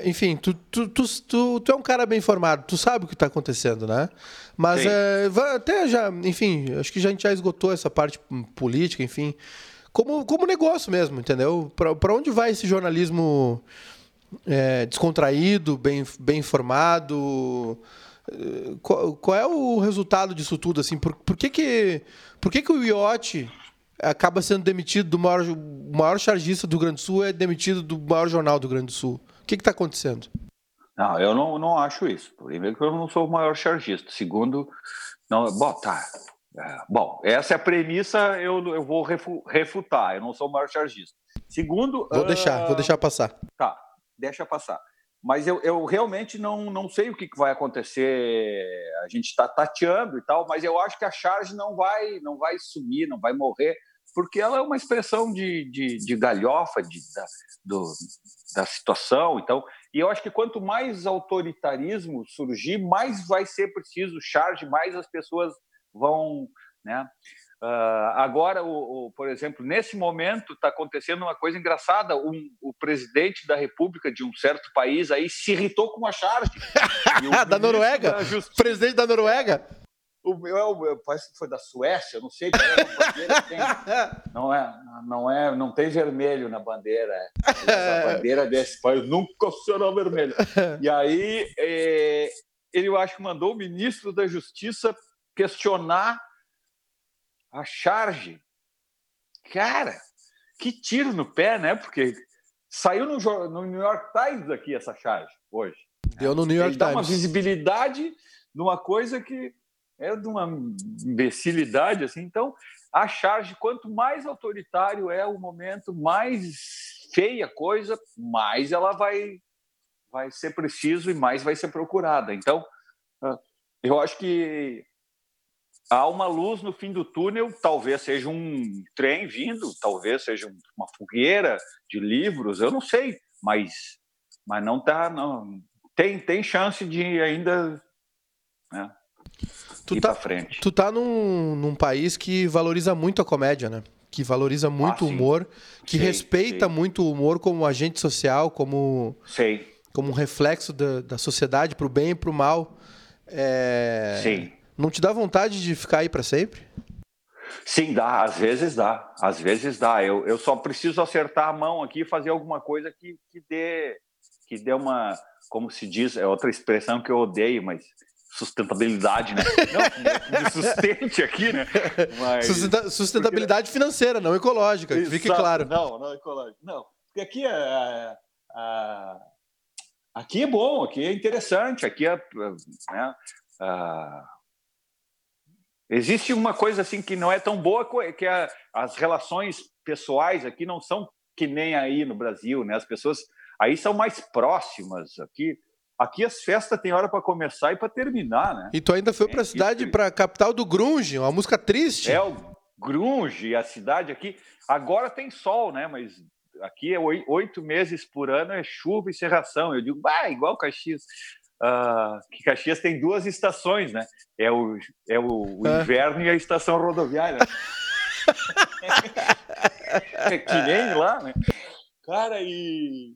enfim, tu, tu, tu, tu, é um cara bem informado, tu sabe o que está acontecendo, né? Mas é, até já, enfim, acho que a gente já esgotou essa parte política, enfim. Como, como negócio mesmo, entendeu? Para onde vai esse jornalismo é, descontraído, bem, bem informado? Qual, é o resultado disso tudo? Assim, por, por, que, que, por que, que o IOT acaba sendo demitido do maior, maior chargista do Rio Grande do Sul é demitido do maior jornal do Rio Grande do Sul? O que está acontecendo?
Não, eu não, não acho isso. Primeiro que eu não sou o maior chargista. Segundo, não, bom, tá. É, bom, essa é a premissa, eu, eu vou refu, refutar. Eu não sou o maior chargista. Segundo.
Vou uh, deixar, vou deixar passar.
Tá, deixa passar. Mas eu, eu realmente não, não sei o que, vai acontecer. A gente está tateando e tal, mas eu acho que a charge não vai, não vai sumir, não vai morrer porque ela é uma expressão de, de, de galhofa de, da, do, da situação. Então, e eu acho que quanto mais autoritarismo surgir, mais vai ser preciso charge, mais as pessoas vão, né? Uh, agora, o, o, por exemplo, nesse momento está acontecendo uma coisa engraçada. Um, o presidente da República de um certo país aí se irritou com a charge.
da Noruega? Da Presidente da Noruega?
O meu, é parece que foi da Suécia, não sei. Tem, não é, não é, não tem vermelho na bandeira. A bandeira desse país nunca será vermelha. E aí é, ele, eu acho que mandou o ministro da Justiça questionar a charge. Cara, que tiro no pé, né? Porque saiu no, no New York Times aqui essa charge hoje.
Deu no New York
ele
Times. Dá
uma visibilidade numa coisa que é de uma imbecilidade assim. Então, a charge, quanto mais autoritário é o momento, mais feia a coisa, mais ela vai vai ser preciso e mais vai ser procurada. Então, ah, eu acho que há uma luz no fim do túnel, talvez seja um trem vindo, talvez seja uma fogueira de livros, eu não sei, mas mas não tá não tem tem chance de ainda né,
tu ir tá, frente. Tu tá num, num país que valoriza muito a comédia, né? Que valoriza muito ah, o humor, que sei, respeita sei. muito o humor como agente social, como,
sei.
como um reflexo da, da sociedade para o bem e para o mal. É...
Sim.
Não te dá vontade de ficar aí para sempre?
Sim, dá. Às vezes dá. Às vezes dá. Eu, eu só preciso acertar a mão aqui e fazer alguma coisa que, que dê que dê uma, como se diz, é outra expressão que eu odeio, mas sustentabilidade, né? Não, sustente aqui, né?
Mas, Sustenta, sustentabilidade porque... financeira, não ecológica, Exato. fique claro.
Não, não ecológica. Não, porque aqui a, a, aqui é bom, aqui é interessante, aqui é. Né, uh, existe uma coisa assim que não é tão boa, que é as relações pessoais aqui não são que nem aí no Brasil, né? As pessoas aí são mais próximas aqui. Aqui as festas têm hora para começar e para terminar, né?
E tu ainda foi para a cidade, para a capital do grunge, uma música triste.
É o grunge, a cidade aqui. Agora tem sol, né? Mas aqui é oito meses por ano é chuva e serração. Eu digo, bah, igual Caxias. Uh, que Caxias tem duas estações, né? É o, é o, o inverno e a estação rodoviária. é que nem lá, né? Cara, e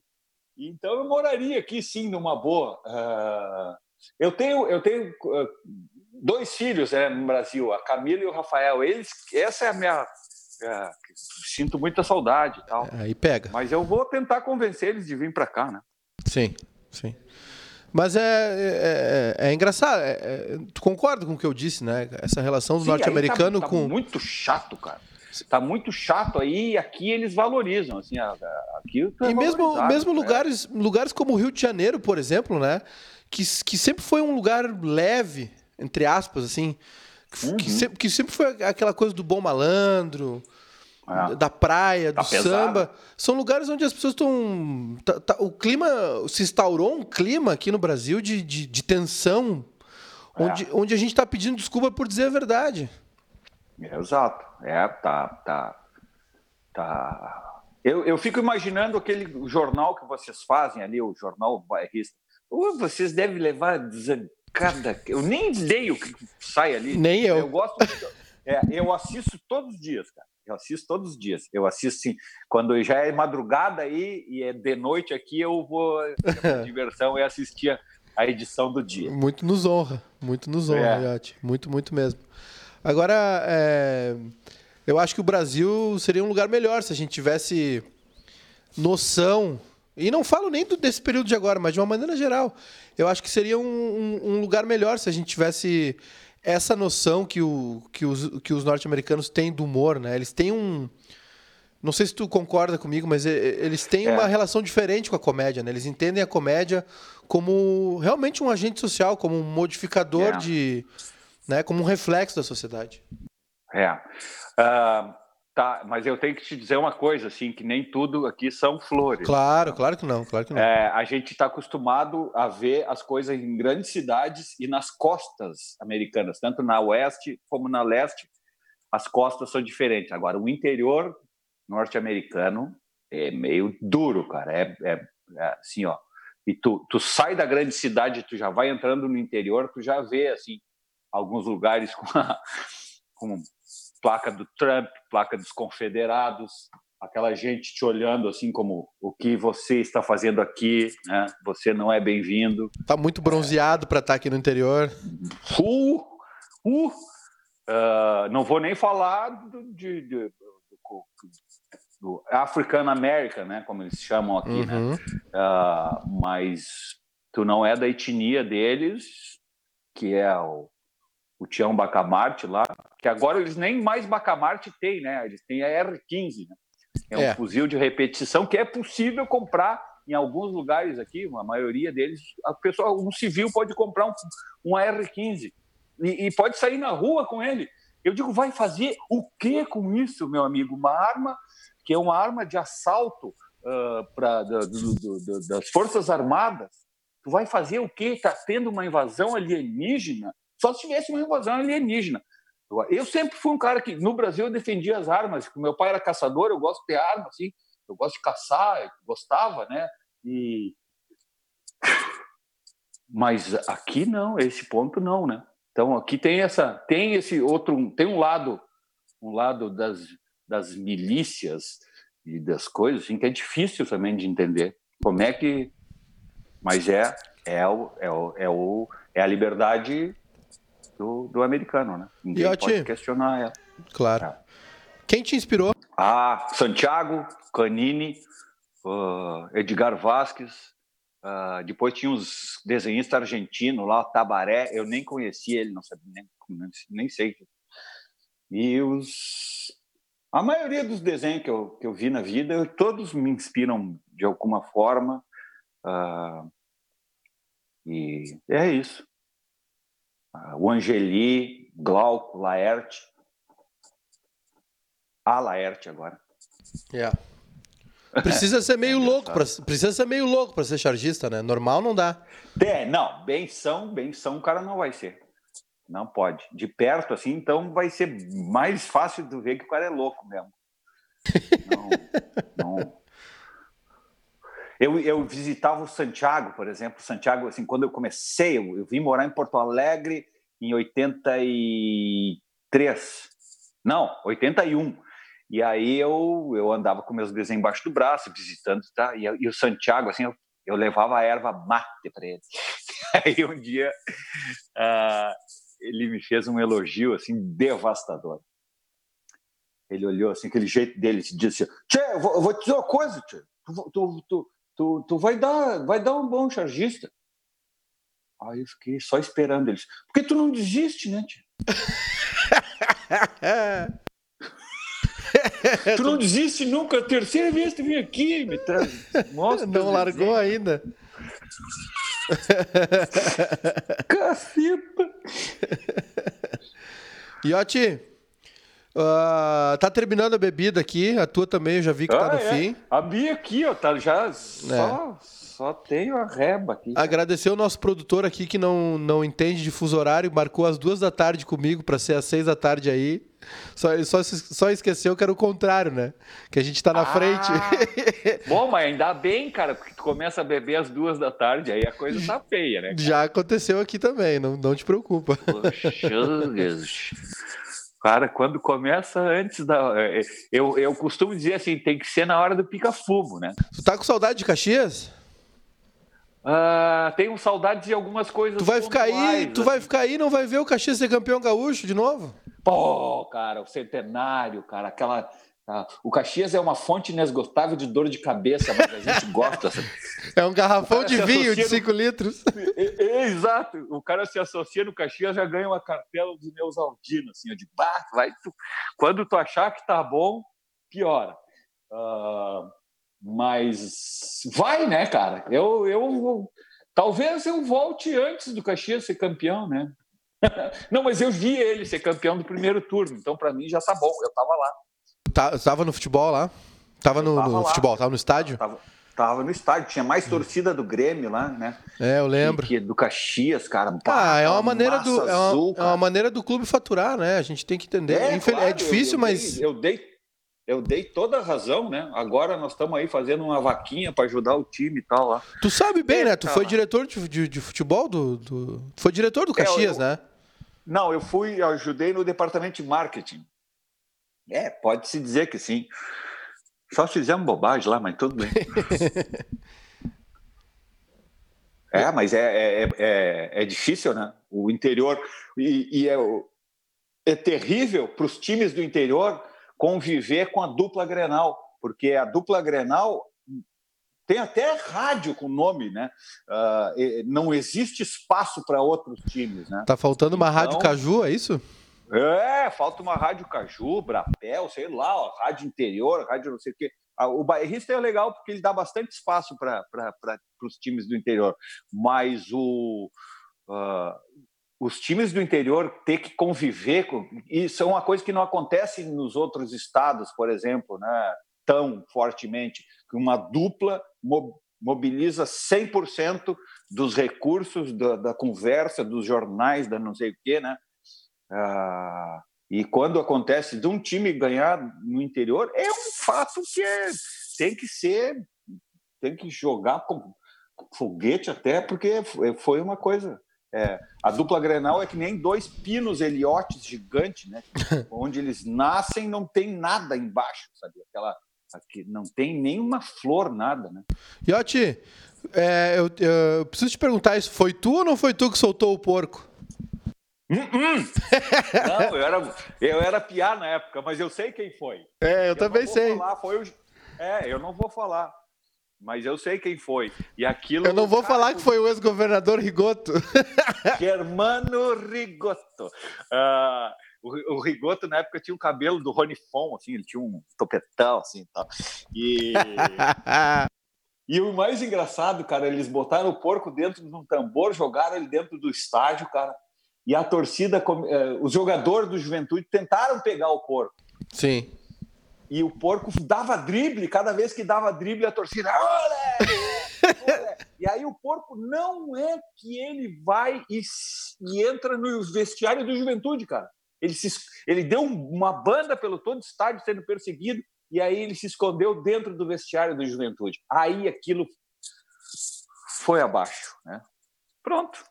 então eu moraria aqui sim numa boa. Uh, eu tenho eu tenho uh, dois filhos né, no Brasil, a Camila e o Rafael. Eles essa é a minha sinto muita saudade e tal.
Aí pega.
Mas eu vou tentar convencer eles de vir para cá, né?
Sim, sim. Mas é, é, é, é engraçado. É, é, tu concorda com o que eu disse, né? Essa relação do norte-americano
tá,
tá com.
Muito chato, cara. Está muito chato aí, e aqui eles valorizam, assim, aqui
E mesmo, mesmo né? lugares, lugares como o Rio de Janeiro, por exemplo, né, que, que sempre foi um lugar leve, entre aspas, assim, uhum. que, sempre, que sempre foi aquela coisa do bom malandro, é. da praia, tá do pesado. samba. São lugares onde as pessoas estão. Tá, tá, o clima. Se instaurou um clima aqui no Brasil de, de, de tensão, é. onde, onde a gente está pedindo desculpa por dizer a verdade.
Exato. É, tá, tá, tá. Eu, eu fico imaginando aquele jornal que vocês fazem ali, o jornal bairrista. vocês devem levar desancada. Eu nem leio o que sai ali.
Nem eu.
Eu gosto. É, eu assisto todos os dias, cara. Eu assisto todos os dias. Eu assisto sim. Quando já é madrugada aí e é de noite aqui, eu vou. Diversão é assistir a edição do dia.
Muito nos honra. Muito nos honra, é. Muito, muito mesmo. Agora, é, eu acho que o Brasil seria um lugar melhor se a gente tivesse noção. E não falo nem do, desse período de agora, mas de uma maneira geral. Eu acho que seria um, um, um lugar melhor se a gente tivesse essa noção que, o, que os, que os norte-americanos têm do humor, né? Eles têm um. Não sei se tu concorda comigo, mas eles têm é. uma relação diferente com a comédia, né? Eles entendem a comédia como realmente um agente social, como um modificador é. de né, como um reflexo da sociedade.
É. Uh, tá, mas eu tenho que te dizer uma coisa, assim, que nem tudo aqui são flores.
Claro, claro que não, claro que não.
É, a gente está acostumado a ver as coisas em grandes cidades e nas costas americanas, tanto na oeste como na leste, as costas são diferentes. Agora, o interior norte-americano é meio duro, cara. É, é, é assim, ó. E tu, tu sai da grande cidade, tu já vai entrando no interior, tu já vê assim alguns lugares com, a, com placa do Trump, placa dos confederados, aquela gente te olhando assim como o que você está fazendo aqui, né? Você não é bem-vindo.
Tá muito bronzeado é... para estar tá aqui no interior.
Uh, uh, uh, não vou nem falar do, de, de, do, do African American, né? Como eles chamam aqui, né? uhum. né? Mas tu não é da etnia deles, que é o o Tião Bacamarte lá, que agora eles nem mais Bacamarte têm, né? Eles têm a R15, né? É um é. fuzil de repetição que é possível comprar em alguns lugares aqui, a maioria deles, a pessoa, um civil pode comprar um, um AR-15 e, e, pode sair na rua com ele. Eu digo, vai fazer o que com isso, meu amigo? Uma arma que é uma arma de assalto uh, pra, do, do, do, das Forças Armadas. Tu vai fazer o quê? Está tendo uma invasão alienígena só se tivesse uma invasão alienígena. Eu sempre fui um cara que, no Brasil, eu defendia as armas. Meu pai era caçador, eu gosto de ter arma, assim. Eu gosto de caçar, gostava, né? E... Mas aqui não, esse ponto não, né? Então aqui tem essa, tem esse outro, tem um lado, um lado das, das milícias e das coisas, assim, que é difícil também de entender. Como é que, mas é é o, é o, é, o, é a liberdade do, do americano, né? Ninguém e, pode questionar ela.
Claro. É. Quem te inspirou?
Ah, Santiago, Canini, uh, Edgar Vasquez. Uh, depois tinha uns desenhistas argentinos lá, Tabaré. Eu nem conhecia ele, não sabia nem, nem sei. E os a maioria dos desenhos que eu, que eu vi na vida, todos me inspiram de alguma forma. Uh, E é isso. O Angeli, Glauco, Laerte. A Laerte agora.
Yeah. Precisa ser meio louco, pra, precisa ser meio louco para ser chargista, né? Normal não dá.
É, não, benção, benção o cara não vai ser. Não pode. De perto, assim, então vai ser mais fácil de ver que o cara é louco mesmo. Não. Eu, eu visitava o Santiago, por exemplo. Santiago, assim, quando eu comecei, eu, eu vim morar em Porto Alegre em 83. Não, 81. E aí eu, eu andava com meus desenhos embaixo do braço, visitando, tá? E, e o Santiago, assim, eu, eu levava a erva mate para ele. aí um dia uh, ele me fez um elogio, assim, devastador. Ele olhou assim, aquele jeito dele, e disse: Tchê, eu vou, eu vou te dizer uma coisa, tchê. Tu, tu, tu, tu, tu vai, dar, vai dar um bom chargista. Aí eu fiquei só esperando eles. Porque tu não desiste, né, tchê? tu não desiste nunca. A terceira vez que tu vem aqui, me traz.
Mostra não largou ainda.
Caceta!
Iotti, uh, tá terminando a bebida aqui. A tua também, eu já vi que tá ah, tá no é. fim.
A minha aqui, ó, tá já só, é. só tenho a reba aqui.
Agradecer o nosso produtor aqui que não, não entende de fuso horário, marcou às duas da tarde comigo para ser às seis da tarde aí. Só, só, só esqueceu que era o contrário, né? Que a gente tá na ah, frente.
Bom, mas ainda bem, cara, porque tu começa a beber às duas da tarde, aí a coisa tá feia, né? Cara?
Já aconteceu aqui também, não, não te preocupa.
Poxa, Cara, quando começa antes da. É, eu, eu costumo dizer assim, tem que ser na hora do pica-fumo, né?
Tu tá com saudade de Caxias?
Uh, tenho saudade de algumas coisas.
Tu vai ficar aí, tu vai assim. ficar aí, não vai ver o Caxias ser campeão gaúcho de novo?
Pô, cara, o centenário, cara, aquela. Ah, o Caxias é uma fonte inesgotável de dor de cabeça, mas a gente gosta.
é um garrafão de vinho de 5 no... litros.
É, é, exato. O cara se associa no Caxias já ganha uma cartela dos meus aldinos, assim, de bah, vai tu... quando tu achar que tá bom, piora. Uh, mas vai, né, cara? Eu, eu talvez eu volte antes do Caxias ser campeão, né? Não, mas eu vi ele ser campeão do primeiro turno, então para mim já tá bom, eu tava lá.
Tá, tava no futebol lá? Tava no, tava no futebol, tava no estádio?
Tava, tava, no estádio, tinha mais torcida do Grêmio lá, né?
É, eu lembro.
Que, que do Caxias, cara.
Ah, é uma maneira do é uma, azul, é uma, maneira do clube faturar, né? A gente tem que entender. É, Infel... claro, é difícil,
eu, eu
mas
dei, eu dei eu dei toda a razão, né? Agora nós estamos aí fazendo uma vaquinha para ajudar o time e tal lá.
Tu sabe bem, é, né? Tu tá foi diretor de, de, de, futebol do, do. Foi diretor do Caxias, é, eu, né?
Não, eu fui, ajudei no departamento de marketing. É, pode-se dizer que sim. Só fizemos bobagem lá, mas tudo bem. é, mas é, é, é, é, difícil, né? O interior. E, e é, é terrível para os times do interior conviver com a dupla Grenal, porque a dupla Grenal tem até rádio com nome, né? Uh, não existe espaço para outros times, né?
Tá faltando uma então, rádio Caju, é isso?
É, falta uma rádio Caju, Brapel, sei lá, ó, rádio interior, rádio não sei o quê. Ah, o bairrista é legal porque ele dá bastante espaço para os times do interior, mas o, uh, os times do interior ter que conviver com isso é uma coisa que não acontece nos outros estados, por exemplo, né? tão fortemente, que uma dupla mobiliza 100% dos recursos da, da, conversa, dos jornais, da não sei o quê, né? Ah, e quando acontece de um time ganhar no interior, é um fato que é, tem que ser, tem que jogar com foguete até, porque foi uma coisa. É, a dupla Grenal é que nem dois pinos heliotes gigantes, né? Onde eles nascem não tem nada embaixo, sabe? Aquela Aqui não tem nenhuma flor, nada, né?
Iotti, é, eu, eu, preciso te perguntar isso. Foi tu ou não foi tu que soltou o porco?
Hum, hum. não, eu era, eu era piar na época, mas eu sei quem foi.
É, eu, eu também sei.
Falar, foi o, é, eu não vou falar. Mas eu sei quem foi. E aquilo.
Eu não vou falar que foi o ex-governador Rigoto.
Germano Rigoto. Uh, o, o Rigoto, na época, tinha o cabelo do Rony Fon, assim, ele tinha um topetão, assim, tal. E... E o mais engraçado, cara, eles botaram o porco dentro de um tambor, jogaram ele dentro do estádio, cara. E a torcida, eh, os jogadores do Juventude tentaram pegar o porco.
Sim.
E o porco dava drible, cada vez que dava drible, a torcida. Olé! Olé! e aí o porco não é que ele vai e, e entra no vestiário do Juventude, cara. Ele, se, ele deu uma banda pelo todo o estádio sendo perseguido e aí ele se escondeu dentro do vestiário do Juventude. Aí aquilo foi abaixo, né? Pronto.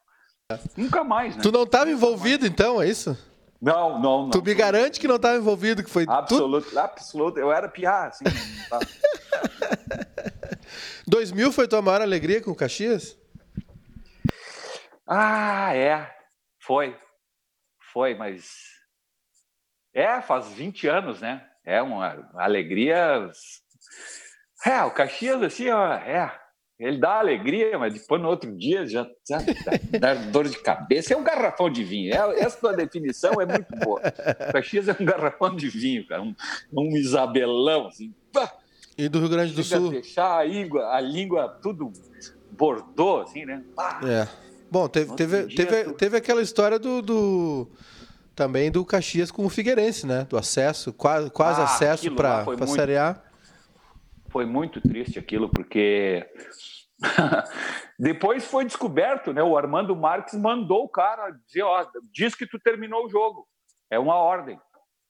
Nunca mais, né?
Tu não estava envolvido, então, é isso?
Não, não, não.
Tu me garante que não estava envolvido, que foi
absoluto, tudo... absoluto. Eu era piar, assim. Tá.
2000 foi tua maior alegria com o Caxias?
Ah, é. Foi. Foi, mas é, faz 20 anos, né? é uma alegria. É, o Caxias, assim, ó, é, ele dá alegria, mas depois no outro dia já, já dá, dá, dor de cabeça. É um garrafão de vinho. É, essa tua definição é muito boa. O Caxias é um garrafão de vinho, cara. Um, um isabelão, assim. Pá,
e do Rio Grande do Sul?
Deixar a língua, a língua tudo bordou, assim, né? Pá.
É. Bom, teve, teve, teve, teve aquela história do, do também do Caxias com o Figueirense, né? Do acesso, quase, quase ah, acesso para a Série A.
Foi muito triste aquilo, porque depois foi descoberto, né? O Armando Marques mandou o cara dizer, ó, diz que tu terminou o jogo. É uma ordem.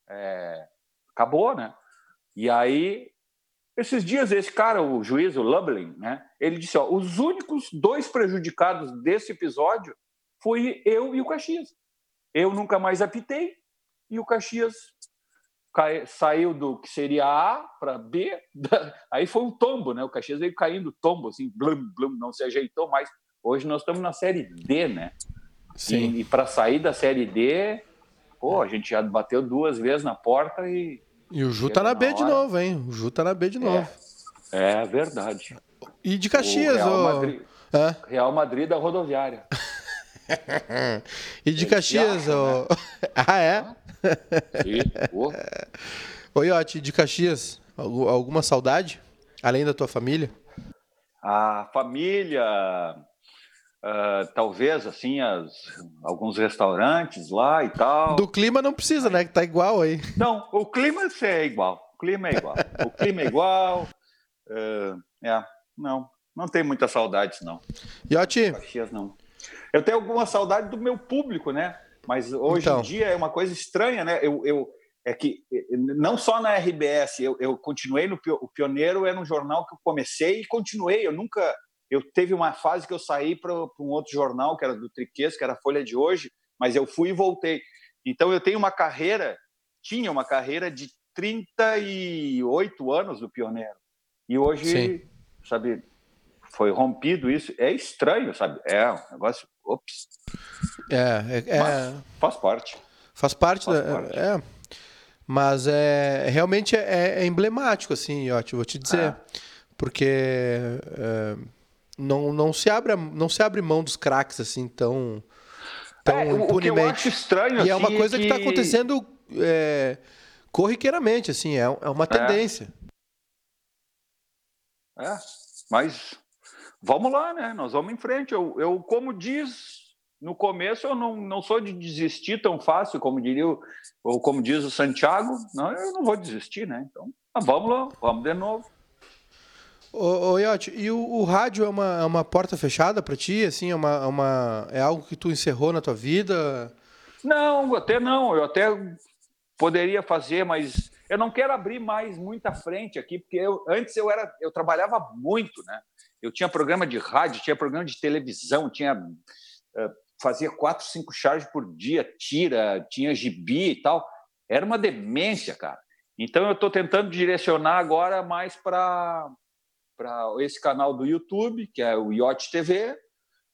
É... Acabou, né? E aí, esses dias, esse cara, o juiz, o Lublin, né? Ele disse, ó, os únicos dois prejudicados desse episódio foi eu e o Caxias. Eu nunca mais apitei e o Caxias cai, saiu do que seria A para B. Aí foi um tombo, né? O Caxias veio caindo tombo, assim, blum, blum, não se ajeitou mais. Hoje nós estamos na Série D, né? Sim. E, e para sair da Série D, pô, a gente já bateu duas vezes na porta e.
E o Ju tá na, na B hora. de novo, hein? O Ju tá na B de novo.
É, é verdade.
E de Caxias, o
Real, Madrid, Real Madrid da rodoviária.
e de Caxias, ó. Né? Ah, é? Sim. Oi, Iote, de Caxias, alguma saudade? Além da tua família?
A família, uh, talvez, assim, as, alguns restaurantes lá e tal.
Do clima não precisa, né? Que tá igual aí.
Não, o clima é igual. O clima é igual. O clima é igual. Uh, é, não, não tem muitas saudades, não.
Iote?
Caxias, não. Eu tenho alguma saudade do meu público, né? Mas hoje então. em dia é uma coisa estranha, né? Eu, eu é que não só na RBS, eu, eu continuei no o Pioneiro era um jornal que eu comecei e continuei. Eu nunca eu teve uma fase que eu saí para um outro jornal que era do Triquês, que era a Folha de Hoje, mas eu fui e voltei. Então eu tenho uma carreira, tinha uma carreira de 38 anos do Pioneiro. E hoje, Sim. sabe, foi rompido isso. É estranho, sabe? É um negócio. Ops.
É, é, é...
faz parte.
Faz parte, faz da, parte. É. Mas é realmente é, é emblemático, assim, Iotti, vou te dizer. É. Porque é, não, não, se abre, não se abre mão dos craques assim tão, tão é, impunemente. O que eu
acho estranho,
e é
uma
assim, coisa que está acontecendo é, corriqueiramente, assim, é, é uma tendência.
É, mas vamos lá, né? Nós vamos em frente. Eu, eu como diz no começo, eu não, não sou de desistir tão fácil, como diria, o, ou como diz o Santiago. Não, eu não vou desistir, né? Então, vamos lá, vamos de novo.
Ô, ô Yote, e o, o, rádio é uma, é uma porta fechada para ti? Assim, é, uma, é, uma, é algo que tu encerrou na tua vida?
Não, até não. Eu até poderia fazer, mas eu não quero abrir mais muita frente aqui, porque eu, antes eu era eu trabalhava muito, né? Eu tinha programa de rádio, tinha programa de televisão, tinha uh, fazia quatro, cinco charges por dia, tira, tinha gibi e tal. Era uma demência, cara. Então eu estou tentando direcionar agora mais para para esse canal do YouTube, que é o Yacht TV,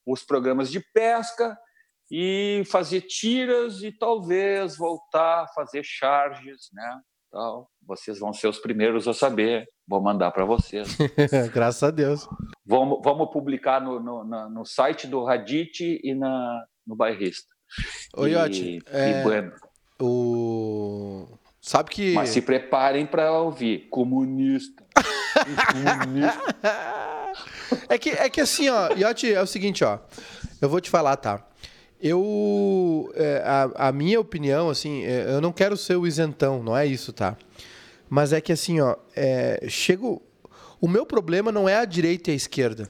os programas de pesca e fazer tiras e talvez voltar a fazer charges, né? Tal. Vocês vão ser os primeiros a saber. Vou mandar para vocês.
Graças a Deus.
Vamos, vamos publicar no, no, no site do Radit e na, no Bairrista.
Oi, Iotti. É, bueno. O... Sabe que.
Mas se preparem para ouvir. Comunista.
é, que, é que assim, ó, Iote, é o seguinte, ó. Eu vou te falar, tá? Eu. É, a, a, minha opinião, assim, é, eu não quero ser o isentão, não é isso, tá? Mas é que assim, ó, é, chego. O meu problema não é a direita e a esquerda.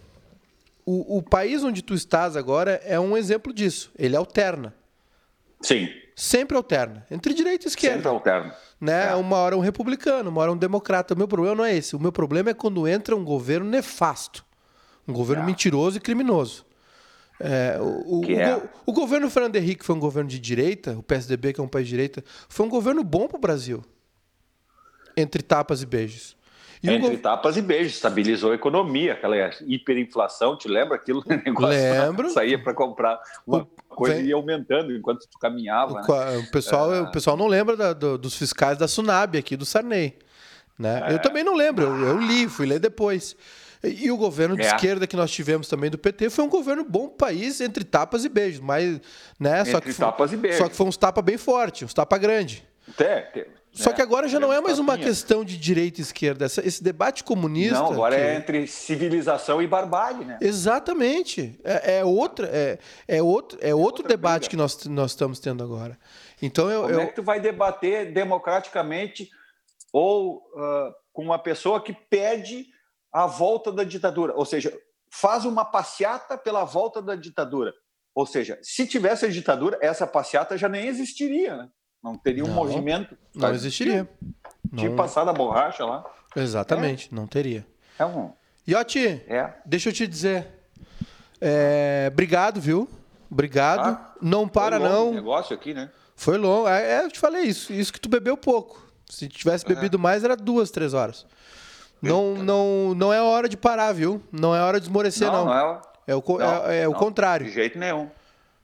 O, o país onde tu estás agora é um exemplo disso. Ele alterna.
Sim.
Sempre alterna. Entre direita e esquerda.
Sempre alterna.
Né? É. Uma hora um republicano, uma hora um democrata. O meu problema não é esse. O meu problema é quando entra um governo nefasto. Um governo é. mentiroso e criminoso. É, o, o, é. o, o, governo Fernando Henrique foi um governo de direita, o PSDB, que é um país de direita, foi um governo bom para o Brasil. Entre tapas e beijos.
E Entre go... tapas e beijos, estabilizou a economia, aquela hiperinflação, te lembra aquilo?
Lembro.
Saía para comprar uma coisa Vem... ia aumentando enquanto tu caminhava.
O, né? o pessoal, é... o pessoal não lembra da, do, dos fiscais da Sunab aqui, do Sarney. Né? É... Eu também não lembro, eu, eu li, fui ler depois. E o governo de é. esquerda que nós tivemos também do PT foi um governo bom país entre tapas e beijos, mas né,
entre
só que
tapas
foi,
e beijos.
Só que foi uns tapas bem fortes, uns tapas grandes.
Até,
só que agora já não é mais uma questão de direita e esquerda. Esse debate comunista. Não,
agora
que...
é entre civilização e barbárie, né?
Exatamente. É, é outra, é, é outro, é, é outro debate briga. que nós, nós estamos tendo agora. Então eu,
Como
eu...
é que tu vai debater democraticamente ou uh, com uma pessoa que pede a volta da ditadura? Ou seja, faz uma passeata pela volta da ditadura. Ou seja, se tivesse a ditadura, essa passeata já nem existiria, né? Não teria um não, movimento.
Não existiria.
Tinha, não... passado a borracha lá.
Exatamente, é. não teria.
É um.
Iotti, é. deixa eu te dizer. É, obrigado, viu? Obrigado. Ah, não para, não.
negócio aqui, né?
Foi longo. É, é, eu te falei isso. Isso que tu bebeu pouco. Se tivesse é. bebido mais, era duas, três horas. Não, não, não é hora de parar, viu? Não é hora de esmorecer, não.
não. não
é, é, o, não, é, é o contrário.
De jeito nenhum.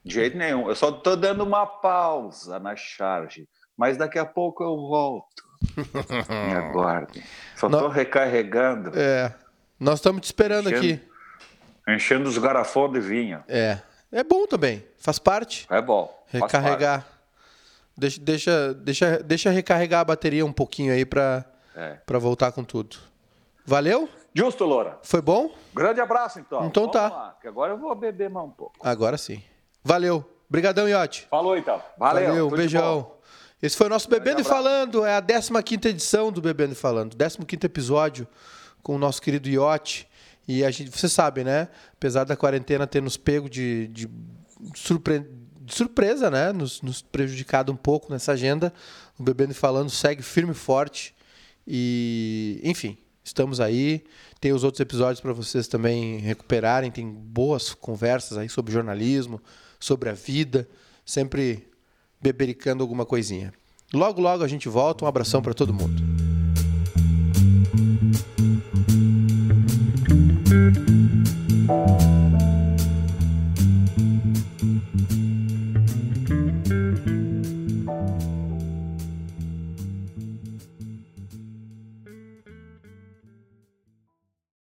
De jeito nenhum. Eu só estou dando uma pausa na charge, mas daqui a pouco eu volto. Me aguardem. Só estou recarregando.
É. Nós estamos te esperando enchendo, aqui.
Enchendo os garrafões de vinho.
É. É bom também. Faz parte.
É bom.
Recarregar. Deixa, deixa, deixa, deixa recarregar a bateria um pouquinho aí para é. voltar com tudo. Valeu?
Justo, Loura.
Foi bom?
Grande abraço, então.
Então Vamos tá. Lá,
que agora eu vou beber mais um pouco.
Agora sim. Valeu. Obrigadão, Iote.
Falou, então. Valeu.
Valeu, um beijão. Esse foi o nosso Bebendo e Falando. É a 15 edição do Bebendo e Falando. 15 episódio com o nosso querido Iote. E a gente, você sabe, né? Apesar da quarentena ter nos pego de, de, surpre... de surpresa, né? Nos, nos, prejudicado um pouco nessa agenda. O Bebendo e Falando segue firme e forte. E, enfim, estamos aí. Tem os outros episódios para vocês também recuperarem. Tem boas conversas aí sobre jornalismo, sobre a vida, sempre bebericando alguma coisinha. Logo, logo a gente volta. Um abração para todo mundo. Música